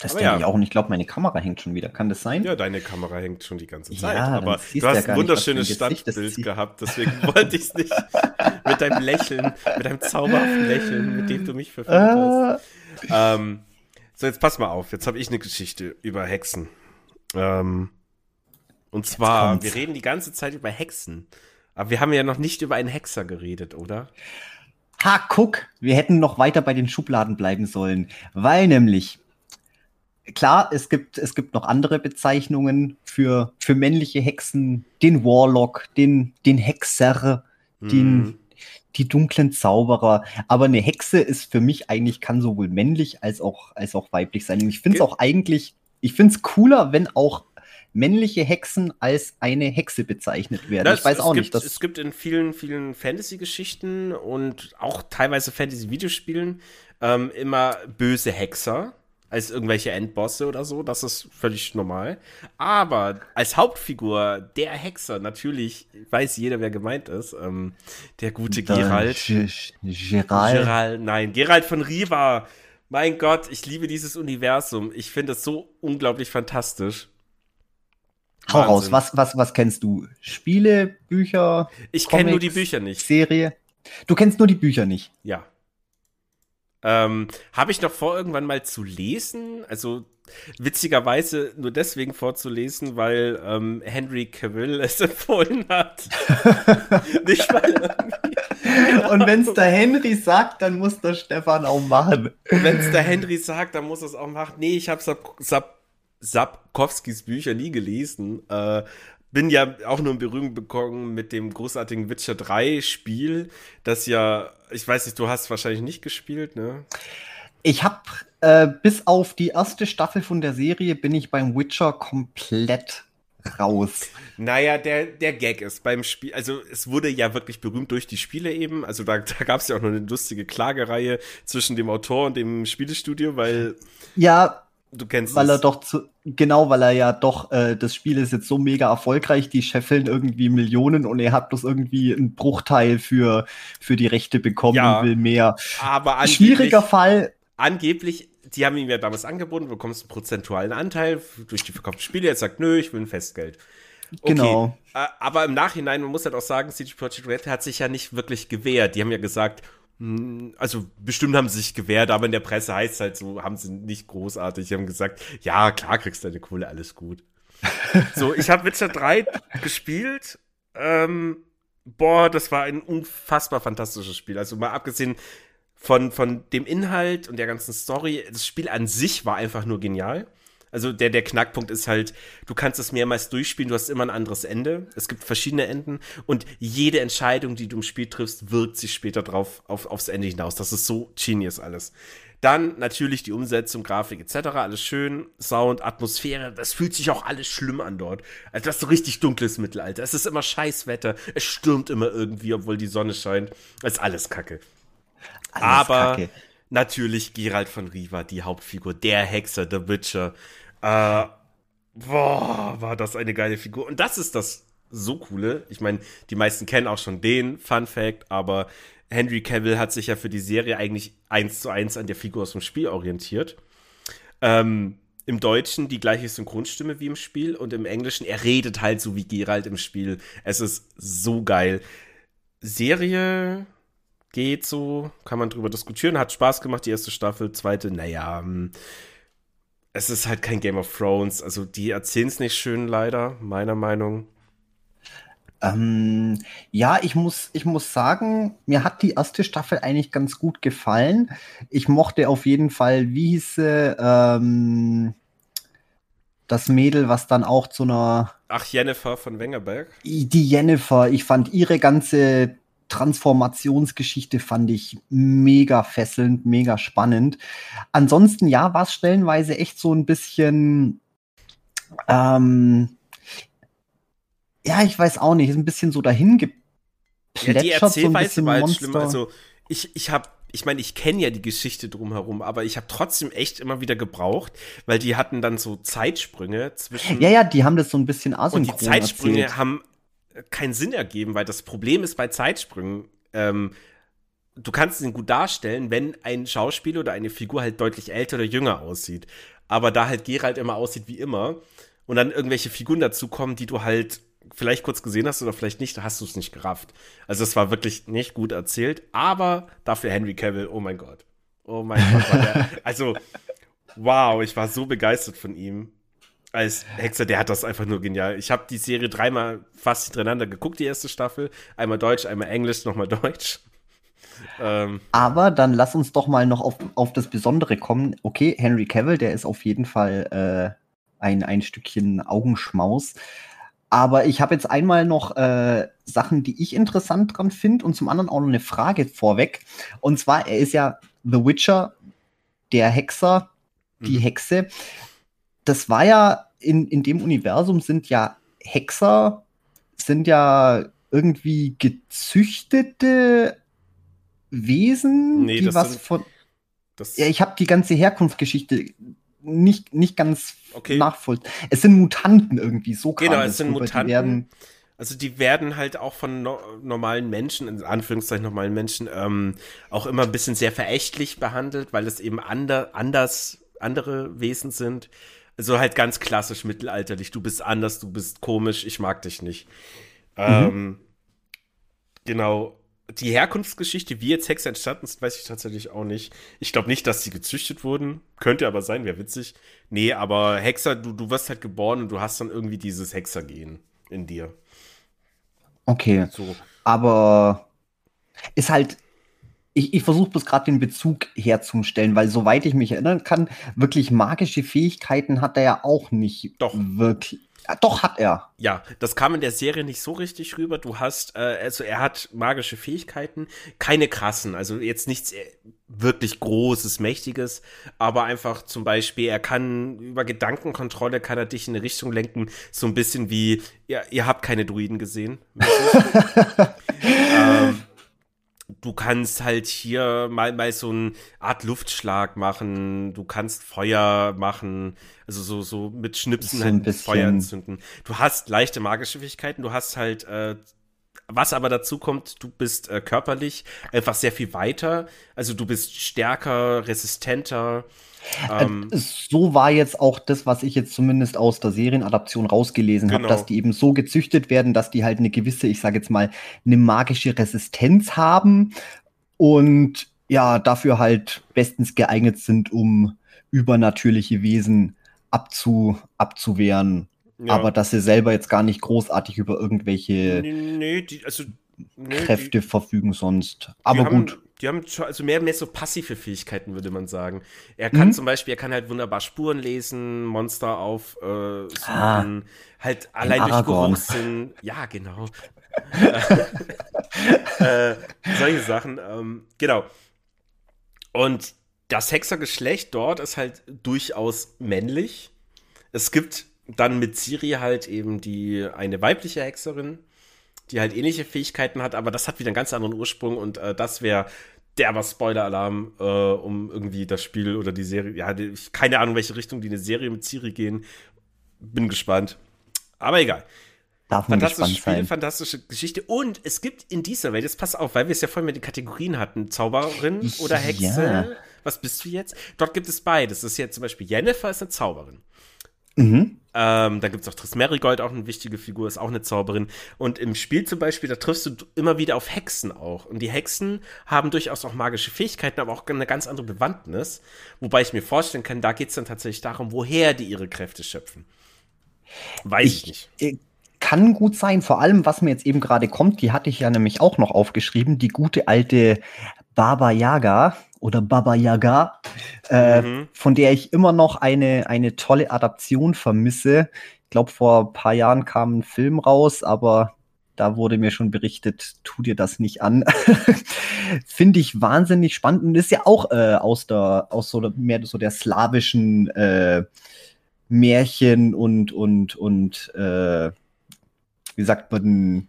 das denke ja. ich auch. Und ich glaube, meine Kamera hängt schon wieder. Kann das sein? Ja, deine Kamera hängt schon die ganze Zeit. Ja, aber du ja hast gar ein wunderschönes Standbild zieht. gehabt, deswegen wollte ich es nicht mit deinem Lächeln, mit deinem zauberhaften Lächeln, mit dem du mich verführt hast. Äh, Ähm, so, jetzt pass mal auf. Jetzt habe ich eine Geschichte über Hexen. Ähm, und zwar, wir reden die ganze Zeit über Hexen. Aber wir haben ja noch nicht über einen Hexer geredet, oder? Ha, guck, wir hätten noch weiter bei den Schubladen bleiben sollen, weil nämlich klar, es gibt es gibt noch andere Bezeichnungen für für männliche Hexen, den Warlock, den den Hexer, den Mhm. die dunklen Zauberer, aber eine Hexe ist für mich eigentlich kann sowohl männlich als auch als auch weiblich sein. Und ich finde es auch eigentlich, ich finde es cooler, wenn auch männliche Hexen als eine Hexe bezeichnet werden. Na, ich weiß auch nicht, gibt, dass es gibt in vielen, vielen Fantasy-Geschichten und auch teilweise Fantasy-Videospielen ähm, immer böse Hexer als irgendwelche Endbosse oder so. Das ist völlig normal. Aber als Hauptfigur der Hexer, natürlich weiß jeder, wer gemeint ist. Ähm, der gute der Geralt. Ge- Geralt. Geralt, nein, Geralt von Riva. Mein Gott, ich liebe dieses Universum. Ich finde es so unglaublich fantastisch. Hau raus, was, was, was kennst du? Spiele, Bücher, Ich kenne nur die Bücher nicht. Serie? Du kennst nur die Bücher nicht. Ja. Ähm, Habe ich noch vor, irgendwann mal zu lesen? Also witzigerweise nur deswegen vorzulesen, weil ähm, Henry Cavill es empfohlen hat. Nicht weil irgendwie Und wenn es der Henry sagt, dann muss der Stefan auch machen. Wenn es der Henry sagt, dann muss es auch machen. Nee, ich habe Sap Sap Sapkowskis Bücher nie gelesen. Äh, bin ja auch nur in Berührung bekommen mit dem großartigen Witcher 3 Spiel, das ja, ich weiß nicht, du hast wahrscheinlich nicht gespielt, ne? Ich habe äh, bis auf die erste Staffel von der Serie bin ich beim Witcher komplett raus. Naja, der, der Gag ist beim Spiel, also es wurde ja wirklich berühmt durch die Spiele eben. Also da, da gab es ja auch noch eine lustige Klagereihe zwischen dem Autor und dem Spielestudio, weil. Ja, du kennst weil es. er doch zu, genau, weil er ja doch, äh, das Spiel ist jetzt so mega erfolgreich, die scheffeln irgendwie Millionen und er hat bloß irgendwie einen Bruchteil für, für die Rechte bekommen Ja, und will mehr. Aber angeblich, Schwieriger Fall. angeblich, die haben ihm ja damals angeboten, du bekommst einen prozentualen Anteil durch die verkauften Spiele. Er sagt, nö, ich will ein Festgeld. Okay. Genau. Äh, aber im Nachhinein, man muss halt auch sagen, CD Projekt Red hat sich ja nicht wirklich gewehrt. Die haben ja gesagt, also bestimmt haben sie sich gewehrt, aber in der Presse heißt es halt so, haben sie nicht großartig. Die haben gesagt, ja, klar kriegst du deine Kohle, alles gut. so, ich habe Witcher 3 gespielt. Ähm, boah, das war ein unfassbar fantastisches Spiel. Also mal abgesehen von, von dem Inhalt und der ganzen Story, das Spiel an sich war einfach nur genial. Also der, der Knackpunkt ist halt, du kannst es mehrmals durchspielen, du hast immer ein anderes Ende. Es gibt verschiedene Enden und jede Entscheidung, die du im Spiel triffst, wirkt sich später drauf auf, aufs Ende hinaus. Das ist so genius alles. Dann natürlich die Umsetzung, Grafik etc., alles schön, Sound, Atmosphäre, das fühlt sich auch alles schlimm an dort. Also das ist so richtig dunkles Mittelalter. Es ist immer Scheißwetter, es stürmt immer irgendwie, obwohl die Sonne scheint. Es ist alles Kacke. Alles Aber Kacke. natürlich Geralt von Riva, die Hauptfigur, der Hexer, der Witcher. Äh, boah, war das eine geile Figur. Und das ist das so coole. Ich meine, die meisten kennen auch schon den Fun Fact, aber Henry Cavill hat sich ja für die Serie eigentlich eins zu eins an der Figur aus dem Spiel orientiert. Ähm, Im Deutschen die gleiche Synchronstimme wie im Spiel und im Englischen, er redet halt so wie Geralt im Spiel. Es ist so geil. Serie geht so, kann man drüber diskutieren, hat Spaß gemacht, die erste Staffel, zweite, naja, hm, es ist halt kein Game of Thrones, also die erzählen es nicht schön, leider, meiner Meinung. Ähm, ja, ich muss, ich muss sagen, mir hat die erste Staffel eigentlich ganz gut gefallen. Ich mochte auf jeden Fall, wie hieß sie, ähm, das Mädel, was dann auch zu einer, Ach, Jennifer von Wengerberg. die Jennifer, ich fand ihre ganze Transformationsgeschichte fand ich mega fesselnd, mega spannend. Ansonsten, ja, war es stellenweise echt so ein bisschen, ähm, ja, ich weiß auch nicht, ist ein bisschen so dahin Ja, die so ein Erzählweise bisschen war halt schlimm. Also, ich, ich habe, ich meine, ich kenne ja die Geschichte drumherum, aber ich habe trotzdem echt immer wieder gebraucht, weil die hatten dann so Zeitsprünge zwischen. ja, ja, die haben das so ein bisschen Und die asynchron Zeitsprünge erzählt. haben keinen Sinn ergeben, weil das Problem ist bei Zeitsprüngen, ähm, du kannst ihn gut darstellen, wenn ein Schauspieler oder eine Figur halt deutlich älter oder jünger aussieht. Aber da halt Geralt immer aussieht wie immer und dann irgendwelche Figuren dazukommen, die du halt vielleicht kurz gesehen hast oder vielleicht nicht, hast du es nicht gerafft. Also es war wirklich nicht gut erzählt, aber dafür Henry Cavill, oh mein Gott. Oh mein Gott, war der, also wow, ich war so begeistert von ihm als Hexer, der hat das einfach nur genial. Ich habe die Serie dreimal fast hintereinander geguckt, die erste Staffel. Einmal Deutsch, einmal Englisch, nochmal Deutsch. Ähm, Aber dann lass uns doch mal noch auf, auf das Besondere kommen. Okay, Henry Cavill, der ist auf jeden Fall äh, ein, ein Stückchen Augenschmaus. Aber ich habe jetzt einmal noch äh, Sachen, die ich interessant dran finde und zum anderen auch noch eine Frage vorweg. Und zwar, er ist ja The Witcher, der Hexer, die Mhm. Hexe. Das war ja in, in dem Universum sind ja Hexer, sind ja irgendwie gezüchtete Wesen, Nee, die das was sind- von. Ja, ich habe die ganze Herkunftsgeschichte nicht, nicht ganz Okay. nachvollziehen. Es sind Mutanten irgendwie, so kam Genau, es sind rüber. Die Mutanten. werden, Also die werden halt auch von no normalen Menschen, in Anführungszeichen normalen Menschen, ähm, auch immer ein bisschen sehr verächtlich behandelt, weil es eben ander anders, andere Wesen sind. Also halt ganz klassisch mittelalterlich. Du bist anders, du bist komisch, ich mag dich nicht. Ähm, genau. Die Herkunftsgeschichte, wie jetzt Hexer entstanden ist, weiß ich tatsächlich auch nicht. Ich glaube nicht, dass sie gezüchtet wurden. Könnte aber sein, wäre witzig. Nee, aber Hexer, du, du wirst halt geboren und du hast dann irgendwie dieses Hexergehen in dir. okay, So. aber ist halt, ich, ich versuche bloß gerade den Bezug herzustellen, weil soweit ich mich erinnern kann, wirklich magische Fähigkeiten hat er ja auch nicht Doch. wirklich. Ja, doch hat er. Ja, das kam in der Serie nicht so richtig rüber. Du hast, äh, also er hat magische Fähigkeiten, keine krassen, also jetzt nichts äh, wirklich Großes, Mächtiges, aber einfach zum Beispiel, er kann über Gedankenkontrolle, kann er dich in eine Richtung lenken, so ein bisschen wie, ja, ihr habt keine Druiden gesehen. du kannst halt hier mal, mal so eine Art Luftschlag machen, du kannst Feuer machen, also so, so mit Schnipsen So halt Feuer entzünden. Du hast leichte magische Fähigkeiten, du hast halt, äh, was aber dazu kommt, du bist äh, körperlich einfach sehr viel weiter, also du bist stärker, resistenter. Ähm, So war jetzt auch das, was ich jetzt zumindest aus der Serienadaption rausgelesen habe, Genau. dass die eben so gezüchtet werden, dass die halt eine gewisse, ich sage jetzt mal, eine magische Resistenz haben und ja, dafür halt bestens geeignet sind, um übernatürliche Wesen abzu, abzuwehren. Ja. Aber dass sie selber jetzt gar nicht großartig über irgendwelche nee, nee, die, also nee, Kräfte verfügen sonst. Die Aber haben, gut. Die haben also mehr, mehr so passive Fähigkeiten, würde man sagen. Er kann Mhm. zum Beispiel, er kann halt wunderbar Spuren lesen, Monster auf äh, Ah, halt allein durch. Geruchssinn. Ja, genau. äh, solche Sachen. Ähm, genau. Und das Hexergeschlecht dort ist halt durchaus männlich. Es gibt dann mit Siri halt eben die eine weibliche Hexerin, die halt ähnliche Fähigkeiten hat, aber das hat wieder einen ganz anderen Ursprung und äh, das wäre derber Spoiler-Alarm, äh, um irgendwie das Spiel oder die Serie, ja, die, ich, keine Ahnung, welche Richtung die eine Serie mit Siri gehen. Bin gespannt. Aber egal. Darf man Fantastische Spiele, sein. fantastische Geschichte. Und es gibt in dieser Welt, jetzt pass auf, weil wir es ja vorhin mit den Kategorien hatten, Zauberin oder Hexe. Ja. Was bist du jetzt? Dort gibt es beides. Das ist jetzt zum Beispiel Jennifer ist eine Zauberin. Mhm. Ähm, da gibt es auch Triss Marigold, auch eine wichtige Figur, ist auch eine Zauberin. Und im Spiel zum Beispiel, da triffst du immer wieder auf Hexen auch. Und die Hexen haben durchaus auch magische Fähigkeiten, aber auch eine ganz andere Bewandtnis. Wobei ich mir vorstellen kann, da geht es dann tatsächlich darum, woher die ihre Kräfte schöpfen. Weiß ich, nicht. äh, Kann gut sein, vor allem, was mir jetzt eben gerade kommt, die hatte ich ja nämlich auch noch aufgeschrieben, die gute alte Baba Yaga oder Baba Yaga, äh, Mhm. von der ich immer noch eine, eine tolle Adaption vermisse. Ich glaube, vor ein paar Jahren kam ein Film raus, aber da wurde mir schon berichtet, tu dir das nicht an. Finde ich wahnsinnig spannend und ist ja auch äh, aus der, aus so der, mehr so der slawischen äh, Märchen und, und, und äh, wie sagt man,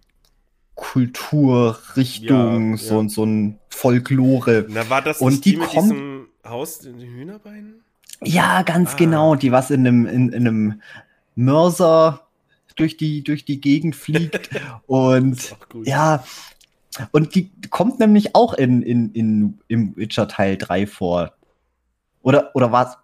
Kulturrichtung, Ja, so, ja. so ein Folklore. Na, war das Und die die kommt- diesem Haus in den Hühnerbeinen? Ja, ganz Ah. genau, die was in einem, in, in einem Mörser durch die, durch die Gegend fliegt. und ja, und die kommt nämlich auch in, in, in, im Witcher Teil 3 vor. Oder, oder war es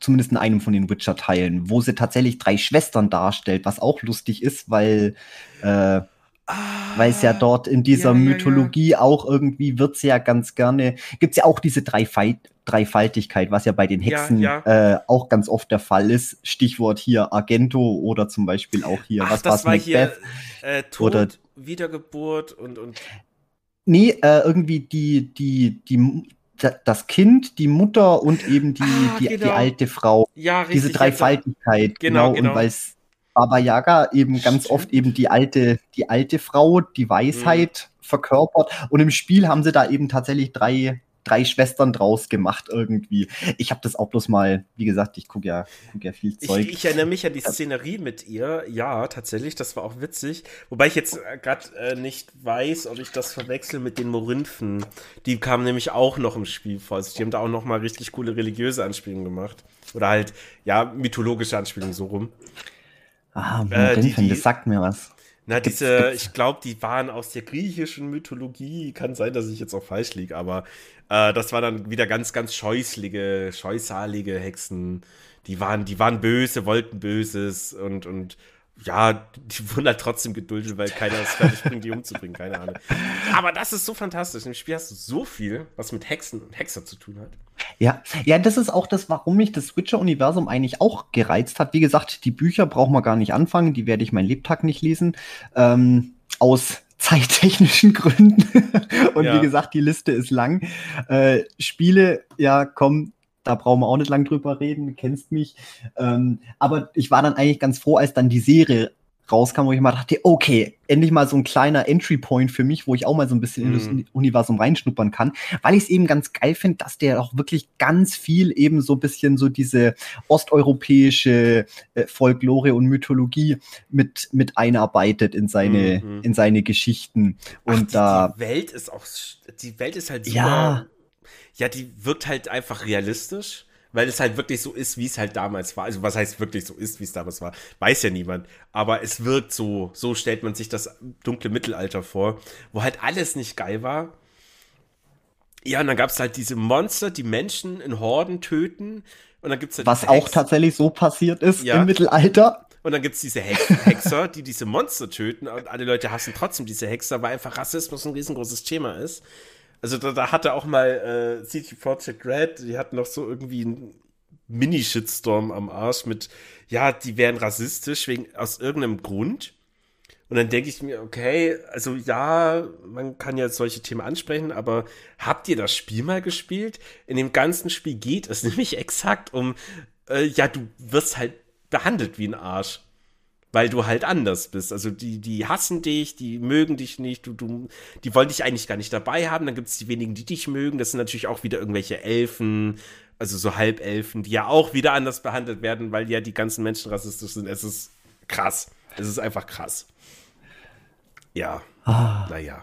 zumindest in einem von den Witcher-Teilen, wo sie tatsächlich drei Schwestern darstellt, was auch lustig ist, weil äh, Ah, weil es ja dort in dieser ja, ja, ja. Mythologie auch irgendwie wird ja ganz gerne, gibt es ja auch diese Dreifalt Dreifaltigkeit, was ja bei den Hexen. Äh, auch ganz oft der Fall ist. Stichwort hier Argento oder zum Beispiel auch hier, Ach, was das war hier Macbeth? äh, Tod, Oder- Wiedergeburt und, und Nee, äh, irgendwie die, die, die, das Kind, die Mutter und eben die, Ah, die, genau. die alte Frau. ja, richtig. Diese Dreifaltigkeit. Genau, genau. Und weil es Baba Yaga eben ganz oft eben die alte, die alte Frau, die Weisheit Mhm. verkörpert. Und im Spiel haben sie da eben tatsächlich drei, drei Schwestern draus gemacht irgendwie. Ich habe das auch bloß mal, wie gesagt, ich gucke ja, guck ja viel Ich, Zeug. ich erinnere mich an die Szenerie mit ihr. Ja, tatsächlich, das war auch witzig. Wobei ich jetzt gerade äh, nicht weiß, ob ich das verwechsel mit den Morinfen. Die kamen nämlich auch noch im Spiel vor. Also die haben da auch noch mal richtig coole religiöse Anspielungen gemacht. Oder halt, ja, mythologische Anspielungen so rum. Ah, äh, die- Morinfen, die- das sagt mir was. Na, Gibt's- diese, gibt's- ich glaube, die waren aus der griechischen Mythologie. Kann sein, dass ich jetzt auch falsch liege, aber äh, das war dann wieder ganz, ganz scheußlige, scheußalige Hexen. Die waren, die waren böse, wollten Böses und, und ja, die wurden halt trotzdem geduldet, weil keiner es fertig bringt, die umzubringen, keine Ahnung. Aber das ist so fantastisch. Im Spiel hast du so viel, was mit Hexen und Hexer zu tun hat. Ja, ja, das ist auch das, warum mich das Witcher-Universum eigentlich auch gereizt hat. Wie gesagt, die Bücher brauchen wir gar nicht anfangen, die werde ich mein Lebtag nicht lesen. Ähm, aus zeittechnischen Gründen. Und ja. wie gesagt, die Liste ist lang. Äh, Spiele, ja, komm, da brauchen wir auch nicht lang drüber reden, du kennst mich. Ähm, aber ich war dann eigentlich ganz froh, als dann die Serie rauskam, wo ich mal dachte, okay, endlich mal so ein kleiner Entry Point für mich, wo ich auch mal so ein bisschen mm. in das mhm. Universum reinschnuppern kann, weil ich es eben ganz geil finde, dass der auch wirklich ganz viel eben so ein bisschen so diese osteuropäische äh, Folklore und Mythologie mit mit einarbeitet in seine -hmm. in seine Geschichten und Ach, die, da die Welt ist auch die Welt ist halt super ja ja, die wirkt halt einfach realistisch, weil es halt wirklich so ist, wie es halt damals war. Also was heißt wirklich so ist, wie es damals war, weiß ja niemand. Aber es wirkt so, so stellt man sich das dunkle Mittelalter vor, wo halt alles nicht geil war. Ja, und dann gab es halt diese Monster, die Menschen in Horden töten. Und dann gibt's halt Was auch tatsächlich so passiert ist ja. im Mittelalter. Und dann gibt es diese Hex Hexer, die diese Monster töten. Und alle Leute hassen trotzdem diese Hexer, weil einfach Rassismus ein riesengroßes Thema ist. Also da, da hatte auch mal äh, CT Project Red, die hatten noch so irgendwie einen Mini-Shitstorm am Arsch mit, ja, die wären rassistisch wegen aus irgendeinem Grund. Und dann denke ich mir, okay, also ja, man kann ja solche Themen ansprechen, aber habt ihr das Spiel mal gespielt? In dem ganzen Spiel geht es nämlich exakt um, äh, ja, du wirst halt behandelt wie ein Arsch weil du halt anders bist. Also die, die hassen dich, die mögen dich nicht, du, du, die wollen dich eigentlich gar nicht dabei haben. Dann gibt es die wenigen, die dich mögen. Das sind natürlich auch wieder irgendwelche Elfen, also so Halbelfen, die ja auch wieder anders behandelt werden, weil ja die ganzen Menschen rassistisch sind. Es ist krass. Es ist einfach krass. Ja. Ah, naja.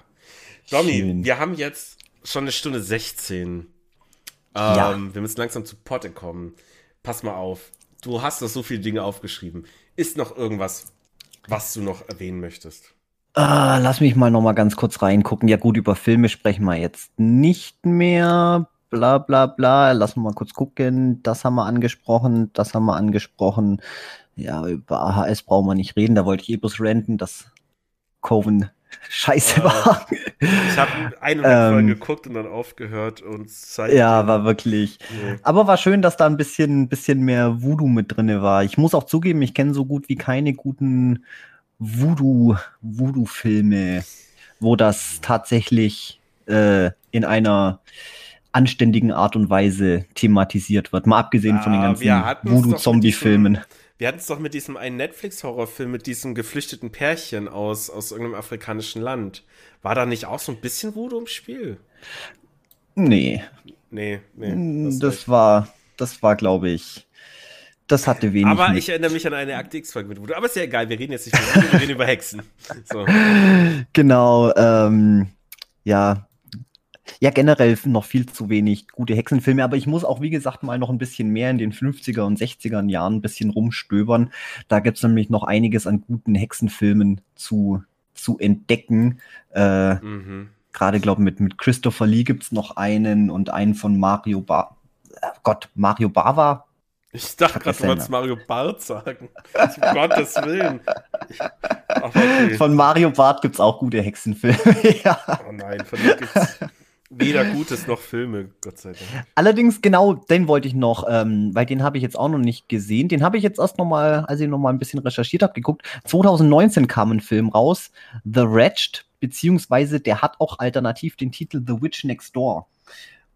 Domi, wir haben jetzt schon eine Stunde 16. Ja. Ähm, wir müssen langsam zu Potte kommen. Pass mal auf. Du hast doch so viele Dinge aufgeschrieben. Ist noch irgendwas, was du noch erwähnen möchtest? Ah, lass mich mal noch mal ganz kurz reingucken. Ja gut, über Filme sprechen wir jetzt nicht mehr. Bla bla bla. Lass mal kurz gucken. Das haben wir angesprochen. Das haben wir angesprochen. Ja, über AHS brauchen wir nicht reden. Da wollte ich eh bloß renten, dass Coven scheiße äh, war. Ich habe eine ähm, Folge geguckt und dann aufgehört und Zeit. Ja, war wirklich. Nee. Aber war schön, dass da ein bisschen, bisschen mehr Voodoo mit drin war. Ich muss auch zugeben, ich kenne so gut wie keine guten Voodoo, Voodoo-Filme, wo das tatsächlich äh, in einer anständigen Art und Weise thematisiert wird. Mal abgesehen ja, von den ganzen Voodoo-Zombie-Filmen. Wir hatten es doch mit diesem einen Netflix-Horrorfilm mit diesem geflüchteten Pärchen aus, aus irgendeinem afrikanischen Land. War da nicht auch so ein bisschen Voodoo im Spiel? Nee. Nee, nee. Das, das war, das war, glaube ich, das hatte wenig. Aber mit. ich erinnere mich an eine Akte X-Folge mit Voodoo. Aber ist ja egal, wir reden jetzt nicht über Voodoo, wir reden über Hexen. So. Genau, ähm, ja, ja, generell noch viel zu wenig gute Hexenfilme, aber ich muss auch, wie gesagt, mal noch ein bisschen mehr in den 50er und 60er Jahren ein bisschen rumstöbern. Da gibt es nämlich noch einiges an guten Hexenfilmen zu, zu entdecken. Äh, mhm. Gerade, glaube ich, mit, mit Christopher Lee gibt es noch einen und einen von Mario Ba. Äh, Gott, Mario Bava, ich dachte gerade, du wolltest Mario Bart sagen. um Gottes Willen. okay. Von Mario Bart gibt es auch gute Hexenfilme. ja. Oh nein, von dir gibt es weder Gutes noch Filme, Gott sei Dank. Allerdings, genau, den wollte ich noch, ähm, weil den habe ich jetzt auch noch nicht gesehen. Den habe ich jetzt erst noch mal, als ich noch mal ein bisschen recherchiert habe, geguckt. 2019 kam ein Film raus, The Wretched, beziehungsweise der hat auch alternativ den Titel The Witch Next Door.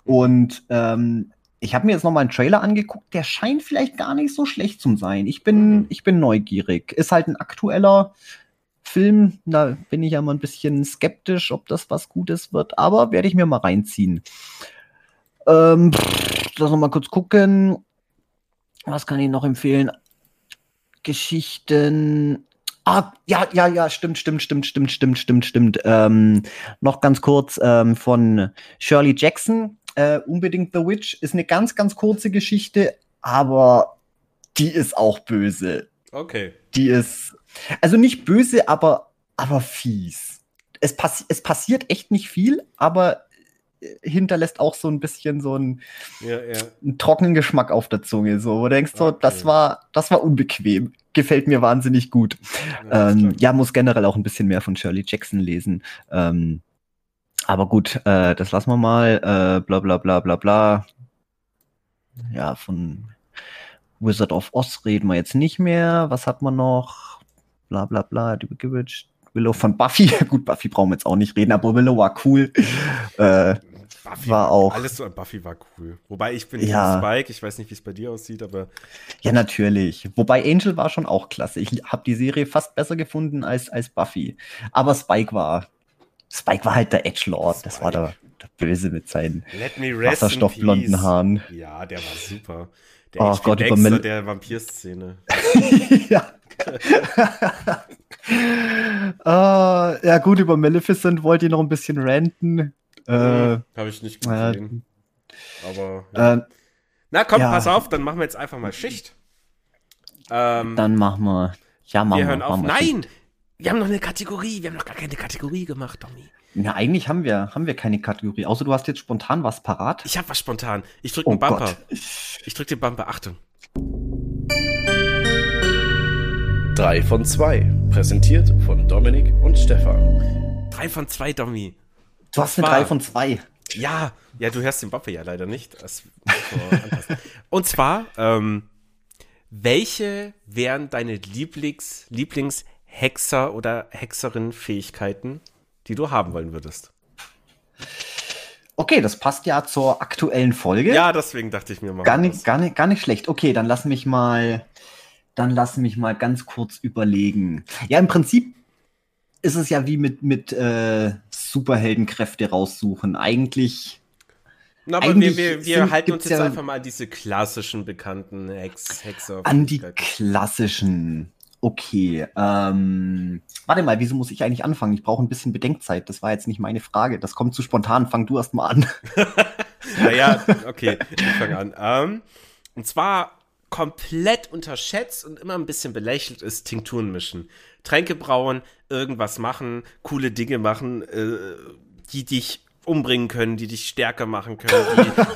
Und ähm, ich habe mir jetzt noch mal einen Trailer angeguckt, der scheint vielleicht gar nicht so schlecht zu sein. Ich bin, mhm. ich bin neugierig. Ist halt ein aktueller Film, da bin ich ja mal ein bisschen skeptisch, ob das was Gutes wird, aber werde ich mir mal reinziehen. Ähm, lass noch mal kurz gucken. Was kann ich noch empfehlen? Geschichten. Ah, ja, ja, ja, stimmt, stimmt, stimmt, stimmt, stimmt, stimmt, stimmt. Ähm, noch ganz kurz ähm, von Shirley Jackson äh, unbedingt The Witch. Ist eine ganz, ganz kurze Geschichte, aber die ist auch böse. Okay. Die ist, also nicht böse, aber, aber fies. Es, passi es passiert echt nicht viel, aber äh, hinterlässt auch so ein bisschen so einen, ja, ja. einen trockenen Geschmack auf der Zunge. So, wo du denkst, okay. so, das war, das war unbequem. Gefällt mir wahnsinnig gut. Ja, ähm, ja, muss generell auch ein bisschen mehr von Shirley Jackson lesen. Ähm, aber gut, äh, das lassen wir mal. Äh, bla bla bla bla bla. Ja, von Wizard of Oz reden wir jetzt nicht mehr. Was hat man noch? Bla bla bla. Willow von Buffy. Gut, Buffy brauchen wir jetzt auch nicht reden, aber Willow war cool. Äh, Buffy war auch. Alles so an Buffy war cool. Wobei ich bin ja. Spike, ich weiß nicht, wie es bei dir aussieht, aber. Ja, natürlich. Wobei Angel war schon auch klasse. Ich habe die Serie fast besser gefunden als, als Buffy. Aber Spike war. Spike war halt der Edgelord. Das war der, der Böse mit seinen wasserstoffblonden Haaren. Ja, der war super. Der oh Gott, Baxter über der Vampir-Szene. ja. Uh, ja, gut, über Maleficent wollte ich noch ein bisschen ranten. Äh, Habe ich nicht gesehen. Äh, Aber. Ja. Äh, Na komm, ja. pass auf, dann machen wir jetzt einfach mal Schicht. Ähm, dann machen wir. Ja, machen wir. hören auf. Nein! Wir haben noch eine Kategorie. Wir haben noch gar keine Kategorie gemacht, Tommy. Ja, eigentlich haben wir, haben wir keine Kategorie. Außer du hast jetzt spontan was parat. Ich habe was spontan. Ich drücke oh den Bumper. Gott. Ich drücke den Bumper. Achtung. Drei von zwei. Präsentiert von Dominik und Stefan. Drei von zwei, Domi. Du hast eine 3 von 2. Ja, ja, du hörst den Waffe ja leider nicht. Und zwar, ähm, welche wären deine Lieblings, Lieblingshexer oder Hexerin-Fähigkeiten, die du haben wollen würdest? Okay, das passt ja zur aktuellen Folge. Ja, deswegen dachte ich mir mal. Gar nicht, gar nicht, gar nicht schlecht. Okay, dann lass mich mal, dann lass mich mal ganz kurz überlegen. Ja, im Prinzip ist es ja wie mit, mit äh, Superheldenkräfte raussuchen. Eigentlich. Na, aber wir, wir, wir sind, halten uns jetzt ja einfach mal an diese klassischen bekannten Hex, Hexer. An die klassischen. Okay. Ähm, warte mal, wieso muss ich eigentlich anfangen? Ich brauche ein bisschen Bedenkzeit. Das war jetzt nicht meine Frage. Das kommt zu spontan. Fang du erst mal an. naja, okay, ich fange an. Ähm, und zwar komplett unterschätzt und immer ein bisschen belächelt ist Tinkturen mischen. Tränke brauen, irgendwas machen, coole Dinge machen, äh, die dich umbringen können, die dich stärker machen können,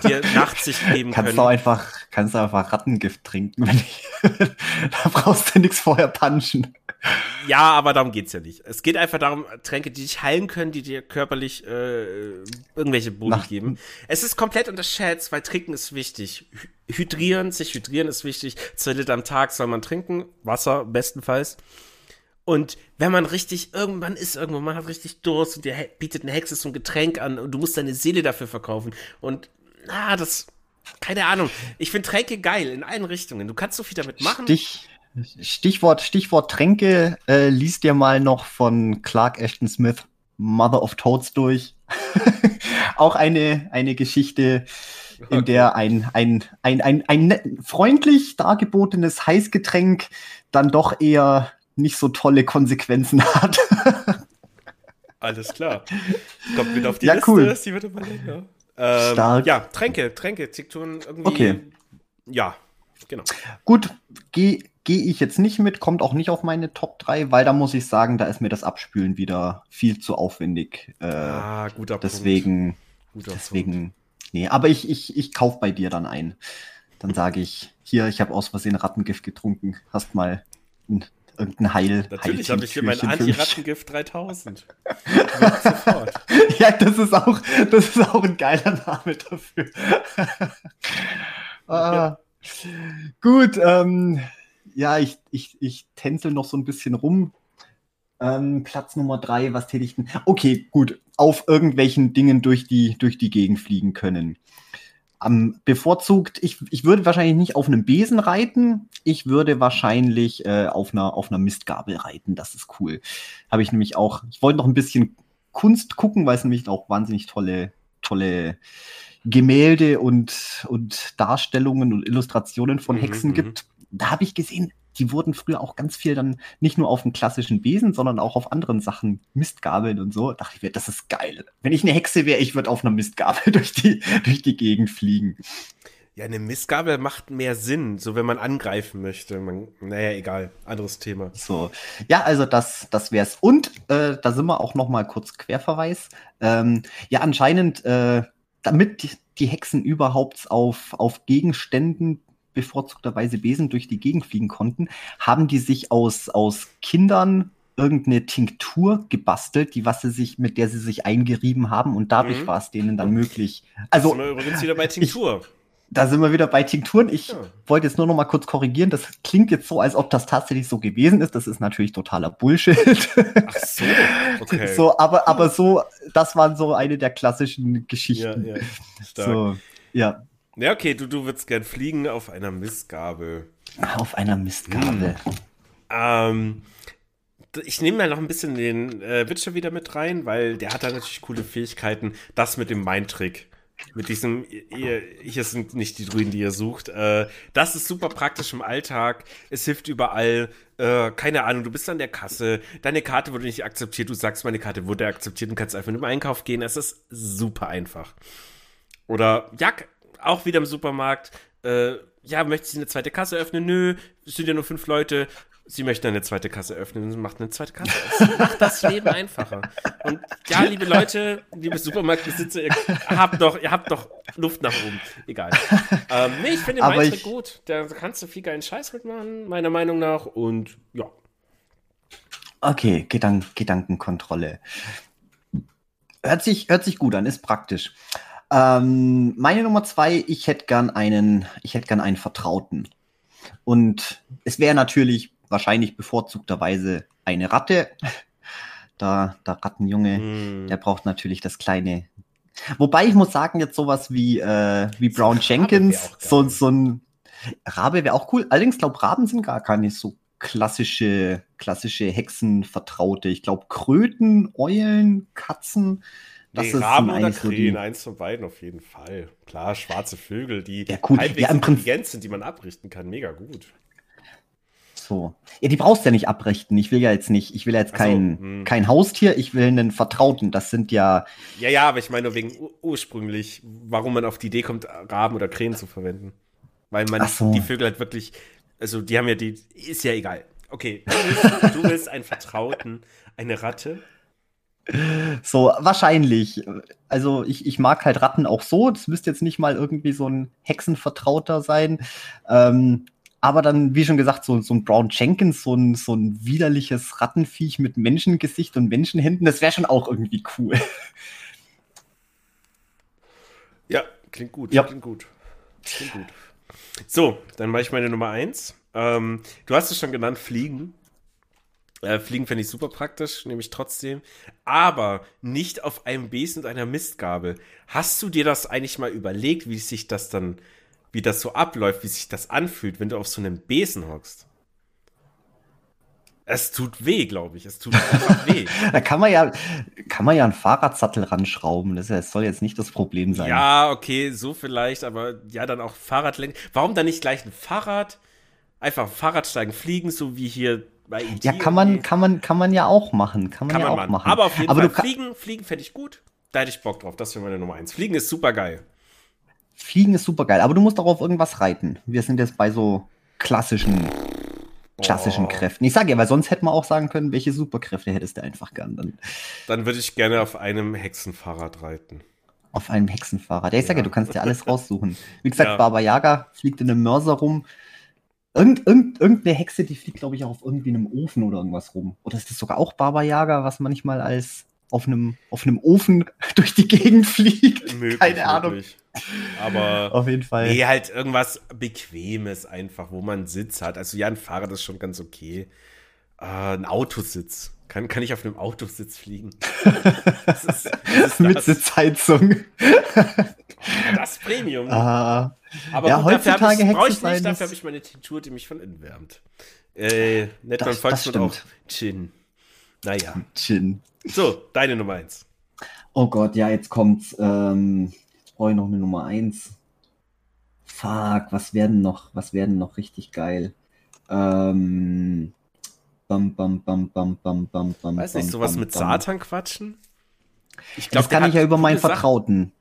die dir Nachtsicht geben kannst können. Du einfach, kannst du einfach Rattengift trinken, wenn ich, da brauchst du nichts vorher punchen. Ja, aber darum geht's ja nicht. Es geht einfach darum, Tränke, die dich heilen können, die dir körperlich äh, irgendwelche Boni geben. Es ist komplett unterschätzt, weil Trinken ist wichtig. Hydrieren, sich hydrieren ist wichtig. Zwei Liter am Tag soll man trinken, Wasser bestenfalls. Und wenn man richtig, irgendwann ist irgendwo, man hat richtig Durst und dir bietet eine Hexe so ein Getränk an und du musst deine Seele dafür verkaufen. Und, na, das, keine Ahnung. Ich finde Tränke geil in allen Richtungen. Du kannst so viel damit machen. Stich, Stichwort, Stichwort Tränke, äh, liest dir mal noch von Clark Ashton Smith Mother of Toads durch. Auch eine, eine Geschichte, in der ein, ein, ein, ein, ein freundlich dargebotenes Heißgetränk dann doch eher nicht so tolle Konsequenzen hat. Alles klar. Kommt wieder auf die ja, Liste, cool. die wird immer länger. Ähm, Stark. Ja, Tränke, Tränke, Tikturen irgendwie. Okay. Ja, genau. Gut, gehe geh ich jetzt nicht mit, kommt auch nicht auf meine Top 3, weil da muss ich sagen, da ist mir das Abspülen wieder viel zu aufwendig. Äh, ah, guter deswegen, Punkt. Guter deswegen, Punkt. nee, aber ich, ich, ich kauf bei dir dann ein. Dann sage ich, hier, ich habe aus Versehen Rattengift getrunken, hast mal ein irgendein Heil. Natürlich habe ich hier mein Anti-Rattengift 3000. ja, das ist auch, das ist auch ein geiler Name dafür. ah, ja. Gut, ähm, ja, ich, ich, ich tänzel noch so ein bisschen rum. Ähm, Platz Nummer drei, was täte ich denn? Okay, gut, auf irgendwelchen Dingen durch die, durch die Gegend fliegen können. Ähm, bevorzugt, ich, ich würde wahrscheinlich nicht auf einem Besen reiten, ich würde wahrscheinlich äh, auf, einer, auf einer Mistgabel reiten, das ist cool. Habe ich nämlich auch, ich wollte noch ein bisschen Kunst gucken, weil es nämlich auch wahnsinnig tolle, tolle Gemälde und, und Darstellungen und Illustrationen von mhm, Hexen mhm, gibt. Da habe ich gesehen, die wurden früher auch ganz viel dann nicht nur auf dem klassischen Besen, sondern auch auf anderen Sachen, Mistgabeln und so. Da dachte ich mir, das ist geil. Wenn ich eine Hexe wäre, ich würde auf einer Mistgabel durch die, durch die Gegend fliegen. Ja, eine Mistgabel macht mehr Sinn, so wenn man angreifen möchte. Man, naja, egal, anderes Thema. So, ja, also das, das wär's. Und äh, da sind wir auch noch mal kurz Querverweis. Ähm, ja, anscheinend, äh, damit die, die Hexen überhaupt auf, auf Gegenständen bevorzugterweise Besen durch die Gegend fliegen konnten, haben die sich aus, aus Kindern irgendeine Tinktur gebastelt, die was sie sich, mit der sie sich eingerieben haben und dadurch mhm. war es denen dann möglich. Also übrigens wieder bei Tinktur. da sind wir wieder bei Tinkturen. Ich Ja. wollte jetzt nur noch mal kurz korrigieren. Das klingt jetzt so, als ob das tatsächlich so gewesen ist. Das ist natürlich totaler Bullshit. Ach so, okay. So, aber, aber so, das waren so eine der klassischen ja, Geschichten. ja. Stark. so, ja, Ja, okay, du, du würdest gern fliegen auf einer Mistgabel. auf einer Mistgabel. Ähm, d- ich nehme mal noch ein bisschen den äh, Witcher wieder mit rein, weil der hat da natürlich coole Fähigkeiten. Das mit dem Mindtrick. Mit diesem, ihr, hier sind nicht die Druiden, die ihr sucht. Äh, das ist super praktisch im Alltag. Es hilft überall. Äh, keine Ahnung, du bist an der Kasse. Deine Karte wurde nicht akzeptiert. Du sagst, meine Karte wurde akzeptiert und kannst einfach nur im Einkauf gehen. Es ist super einfach. Oder, ja, auch wieder im Supermarkt. Äh, ja, möchtest du eine zweite Kasse öffnen? Nö, es sind ja nur fünf Leute. Sie möchten eine zweite Kasse öffnen, macht eine zweite Kasse. Es macht das Leben einfacher. Und ja, liebe Leute, liebe Supermarktbesitzer, ihr habt doch, ihr habt doch Luft nach oben. Egal. Ähm, nee, ich finde den ich- gut. Da kannst du viel geilen Scheiß mitmachen, meiner Meinung nach. Und ja. Okay, Gedank Gedankenkontrolle. Hört sich, hört sich gut an, ist praktisch. Ähm, meine Nummer zwei, ich hätte gern einen, ich hätte gern einen Vertrauten. Und es wäre natürlich wahrscheinlich bevorzugterweise eine Ratte. Da, der Rattenjunge, Hm. der braucht natürlich das kleine. Wobei ich muss sagen, jetzt sowas wie, äh, wie Brown Rabe Jenkins, so, so ein Rabe wäre auch cool. Allerdings glaube Raben sind gar keine so klassische, klassische Hexenvertraute. Ich glaube Kröten, Eulen, Katzen. Das Nee, ist Raben oder eigentlich so Krähen, eins von beiden auf jeden Fall. Klar, schwarze Vögel, die Ja, cool. halbwegs Ja, im intelligent sind, die man abrichten kann. Mega gut. So. Ja, die brauchst du ja nicht abrichten. Ich will ja jetzt nicht, ich will ja jetzt Ach so, kein, hm. kein Haustier, ich will einen Vertrauten. Das sind ja, Ja, ja, aber ich meine nur wegen ur ursprünglich, warum man auf die Idee kommt, Raben oder Krähen zu verwenden. Weil man so. die Vögel halt wirklich, also die haben ja die, ist ja egal. Okay, du willst, du willst einen Vertrauten, eine Ratte. So wahrscheinlich. Also ich, ich mag halt Ratten auch so. Das müsste jetzt nicht mal irgendwie so ein Hexenvertrauter sein. Ähm, aber dann, wie schon gesagt, so, so ein Brown Jenkins, so ein, so ein widerliches Rattenviech mit Menschengesicht und Menschenhänden, das wäre schon auch irgendwie cool. Ja, klingt gut, Ja. klingt gut. Klingt gut. So, dann mache ich meine Nummer eins. Ähm, du hast es schon genannt, Fliegen. Äh, Fliegen finde ich super praktisch, nehme ich trotzdem. Aber nicht auf einem Besen und einer Mistgabel. Hast du dir das eigentlich mal überlegt, wie sich das dann, wie das so abläuft, wie sich das anfühlt, wenn du auf so einem Besen hockst? Es tut weh, glaube ich. Es tut einfach weh. Da kann man ja, kann man ja einen Fahrradsattel ranschrauben. Das, das soll jetzt nicht das Problem sein. Ja, okay, so vielleicht, aber ja, dann auch Fahrradlenken. Warum dann nicht gleich ein Fahrrad? Einfach Fahrradsteigen, fliegen, so wie hier bei IT. Ja, kann man, kann man, kann man ja auch machen. Kann man kann ja man auch machen. machen. Aber auf jeden Aber Fall, fliegen, fliegen fände ich gut. Da hätte ich Bock drauf. Das wäre meine Nummer eins. Fliegen ist super geil. Fliegen ist super geil, aber du musst auch auf irgendwas reiten. Wir sind jetzt bei so klassischen, klassischen Boah. Kräften. Ich sage ja, weil sonst hätte man auch sagen können, welche Superkräfte hättest du einfach gern dann Dann würde ich gerne auf einem Hexenfahrrad reiten. auf einem Hexenfahrrad. Ja, ich sage ja, Ja. du kannst dir alles raussuchen. Wie gesagt, Ja. Baba Yaga fliegt in einem Mörser rum. Irgend, irgend, irgendeine Hexe, die fliegt, glaube ich, auch auf irgendwie einem Ofen oder irgendwas rum. Oder ist das sogar auch Baba Yaga, was manchmal als auf einem, auf einem Ofen durch die Gegend fliegt? Möglich, Keine Ahnung. möglich. Aber Auf jeden Fall. nee, halt irgendwas Bequemes einfach, wo man Sitz hat. Also ja, ein Fahrrad ist schon ganz okay. Äh, ein Autositz. Kann, kann ich auf einem Autositz fliegen? Das ist, das ist Mit das, Sitzheizung. das Premium. Ah, Aber Ja, gut, dafür heutzutage habe ich, ich nicht, dafür habe ich meine Tinktur, die mich von innen wärmt. Äh, Das- man Volksmund auch. Chin. Naja. Chin. So, deine Nummer eins. Oh Gott, ja, jetzt kommt's. Ähm, jetzt brauche ich noch eine Nummer eins. Fuck, was werden noch, was werden noch richtig geil? Ähm, bam, bam, bam, bam, bam, bam, bam. Weiß nicht, sowas bam, mit bam. Satan quatschen? Ich Das der kann ich ja über meinen. Vertrauten.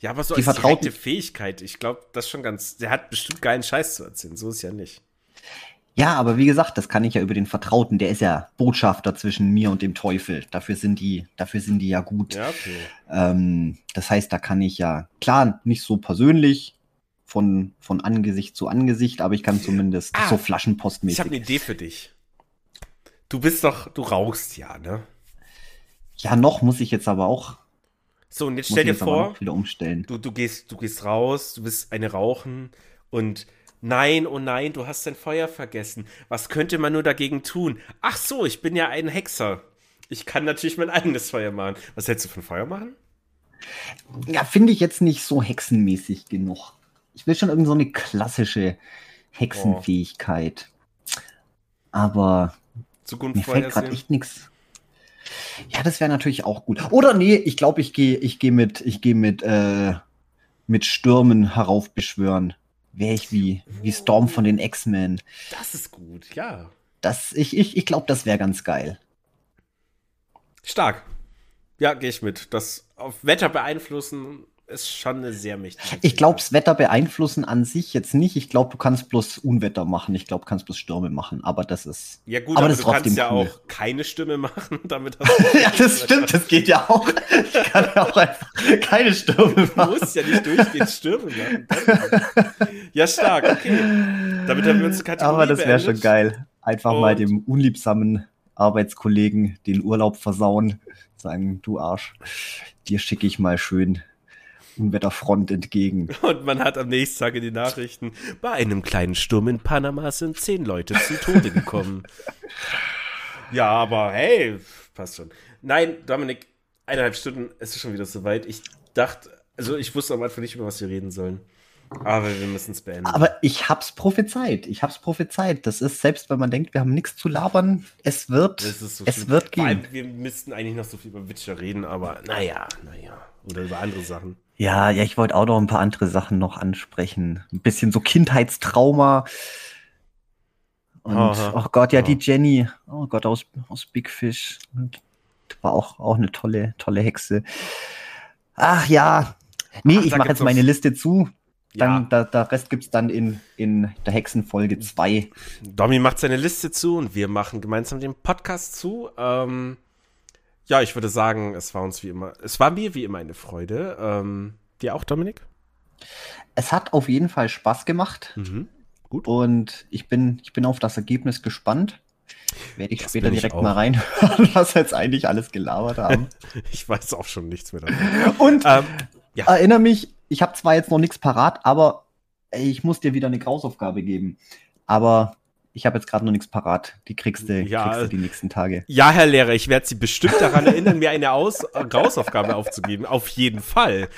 Ja, aber so Die als Vertrauten- direkte Fähigkeit. Ich glaube, das ist schon ganz. Der hat bestimmt geilen Scheiß zu erzählen. So ist ja nicht. Ja, aber wie gesagt, das kann ich ja über den Vertrauten. Der ist ja Botschafter zwischen mir und dem Teufel. Dafür sind die, dafür sind die ja gut. Ja, okay. Ähm, das heißt, da kann ich ja, klar, nicht so persönlich von, von Angesicht zu Angesicht, aber ich kann zumindest Ah, so Ich flaschenpostmäßig. habe eine Idee für dich. Du bist doch, du rauchst ja, ne? Ja, noch muss ich jetzt aber auch. So, und jetzt stell dir vor, wieder umstellen. du, du, gehst, du gehst raus, du bist eine rauchen und nein, oh nein, du hast dein Feuer vergessen. Was könnte man nur dagegen tun? Ach so, ich bin ja ein Hexer. Ich kann natürlich mein eigenes Feuer machen. Was hältst du von Feuer machen? Ja, finde ich jetzt nicht so hexenmäßig genug. Ich will schon irgend so eine klassische Hexenfähigkeit. Aber Zukunft mir fällt gerade echt nichts. Ja, das wäre natürlich auch gut. Oder nee, ich glaube, ich gehe ich geh mit, ich geh mit, äh, mit Stürmen heraufbeschwören. Wäre ich wie, wie Storm von den X-Men. Das ist gut, ja. Das, ich ich, ich glaube, das wäre ganz geil. Stark. Ja, gehe ich mit. Das auf Wetter beeinflussen ist schon eine sehr mächtige. Ich glaube, das Wetter beeinflussen an sich jetzt nicht. Ich glaube, du kannst bloß Unwetter machen. Ich glaube, du kannst bloß Stürme machen. Aber das ist. Ja, gut, aber aber, das du kannst ja cool. auch keine Stimme machen. Damit hast du ja, das stimmt. Das geht ja auch. Ich kann ja auch einfach keine Stürme Du machen. musst ja nicht durchgehend Stürme machen. Ja, stark, okay. Damit haben wir uns Kategorie Aber das wäre schon geil. Einfach mal Und- dem unliebsamen Arbeitskollegen den Urlaub versauen. Sagen, du Arsch, dir schicke ich mal schön Unwetterfront entgegen. Und man hat am nächsten Tag in die Nachrichten, bei einem kleinen Sturm in Panama sind zehn Leute zu Tode gekommen. ja, aber hey, passt schon. Nein, Dominik, eineinhalb Stunden, es ist schon wieder soweit. Ich dachte, also ich wusste am Anfang nicht, über was wir reden sollen. Aber wir müssen es beenden. Aber ich hab's prophezeit. Ich hab's prophezeit. Das ist, selbst wenn man denkt, wir haben nichts zu labern, es wird, Das ist so es schlimm. wird allem, gehen. wir müssten eigentlich noch so viel über Witcher reden, aber naja, naja. Oder über andere Sachen. Ja, ja, ich wollte auch noch ein paar andere Sachen noch ansprechen. Ein bisschen so Kindheitstrauma. Und, Aha. oh Gott, ja, Ja. die Jenny, oh Gott, aus, aus Big Fish. War auch, auch eine tolle, tolle Hexe. Ach ja. Nee, Ach, ich mache jetzt meine Liste zu. Dann, Ja, da, der Rest gibt's dann in, in der Hexenfolge 2. Domi macht seine Liste zu und wir machen gemeinsam den Podcast zu. Ähm, ja, ich würde sagen, es war uns wie immer, es war mir wie immer eine Freude. Ähm, dir auch, Dominik? Es hat auf jeden Fall Spaß gemacht. Mhm. Gut. Und ich bin, ich bin auf das Ergebnis gespannt. Werde ich Das später ich direkt auch. mal reinhören, was wir jetzt eigentlich alles gelabert haben. Ich weiß auch schon nichts mehr davon. Und ähm, ja. erinnere mich, ich habe zwar jetzt noch nichts parat, aber ich muss dir wieder eine Hausaufgabe geben. Aber ich habe jetzt gerade noch nichts parat. Die kriegst du, Ja. kriegst die nächsten Tage. Ja, Herr Lehrer, ich werde Sie bestimmt daran erinnern, mir eine Aus äh, Hausaufgabe aufzugeben. Auf jeden Fall.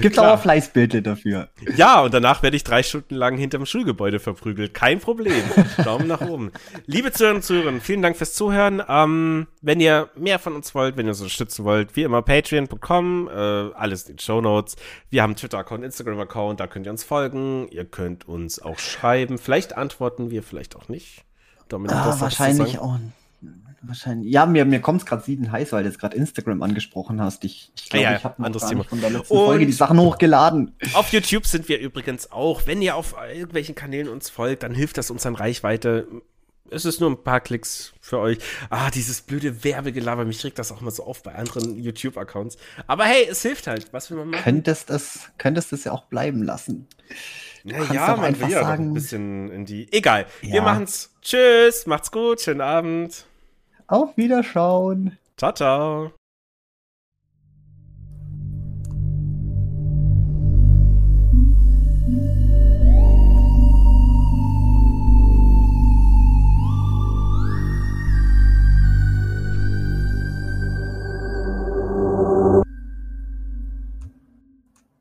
Gibt aber Fleißbilder dafür. Ja, und danach werde ich drei Stunden lang hinterm Schulgebäude verprügelt. Kein Problem. Daumen nach oben. Liebe Zuhörer und Zuhörerinnen, vielen Dank fürs Zuhören. Ähm, wenn ihr mehr von uns wollt, wenn ihr uns unterstützen wollt, wie immer patreon.com, äh, alles in den Show Notes. Wir haben Twitter-Account, Instagram-Account, da könnt ihr uns folgen. Ihr könnt uns auch schreiben. Vielleicht antworten wir, vielleicht auch nicht. Dominik, Ah, du wahrscheinlich auch. Wahrscheinlich. Ja, mir, mir kommt es gerade sieden heiß, weil du jetzt gerade Instagram angesprochen hast. Ich, ich glaube, Ja, ja, ich habe noch anderes Thema. nicht von der letzten Und- Folge die Sachen hochgeladen. Auf YouTube sind wir übrigens auch. Wenn ihr auf irgendwelchen Kanälen uns folgt, dann hilft das uns an Reichweite. Es ist nur ein paar Klicks für euch. Ah, dieses blöde Werbegelaber, mich regt das auch mal so auf bei anderen YouTube-Accounts. Aber hey, es hilft halt. Was will man machen? Könntest das, könntest das ja auch bleiben lassen. Na kannst ja, man will ja doch ein sagen- bisschen in die. Egal. Wir Ja. machen's. Tschüss, macht's gut, schönen Abend. Auf Wiederschauen. Ciao, ciao.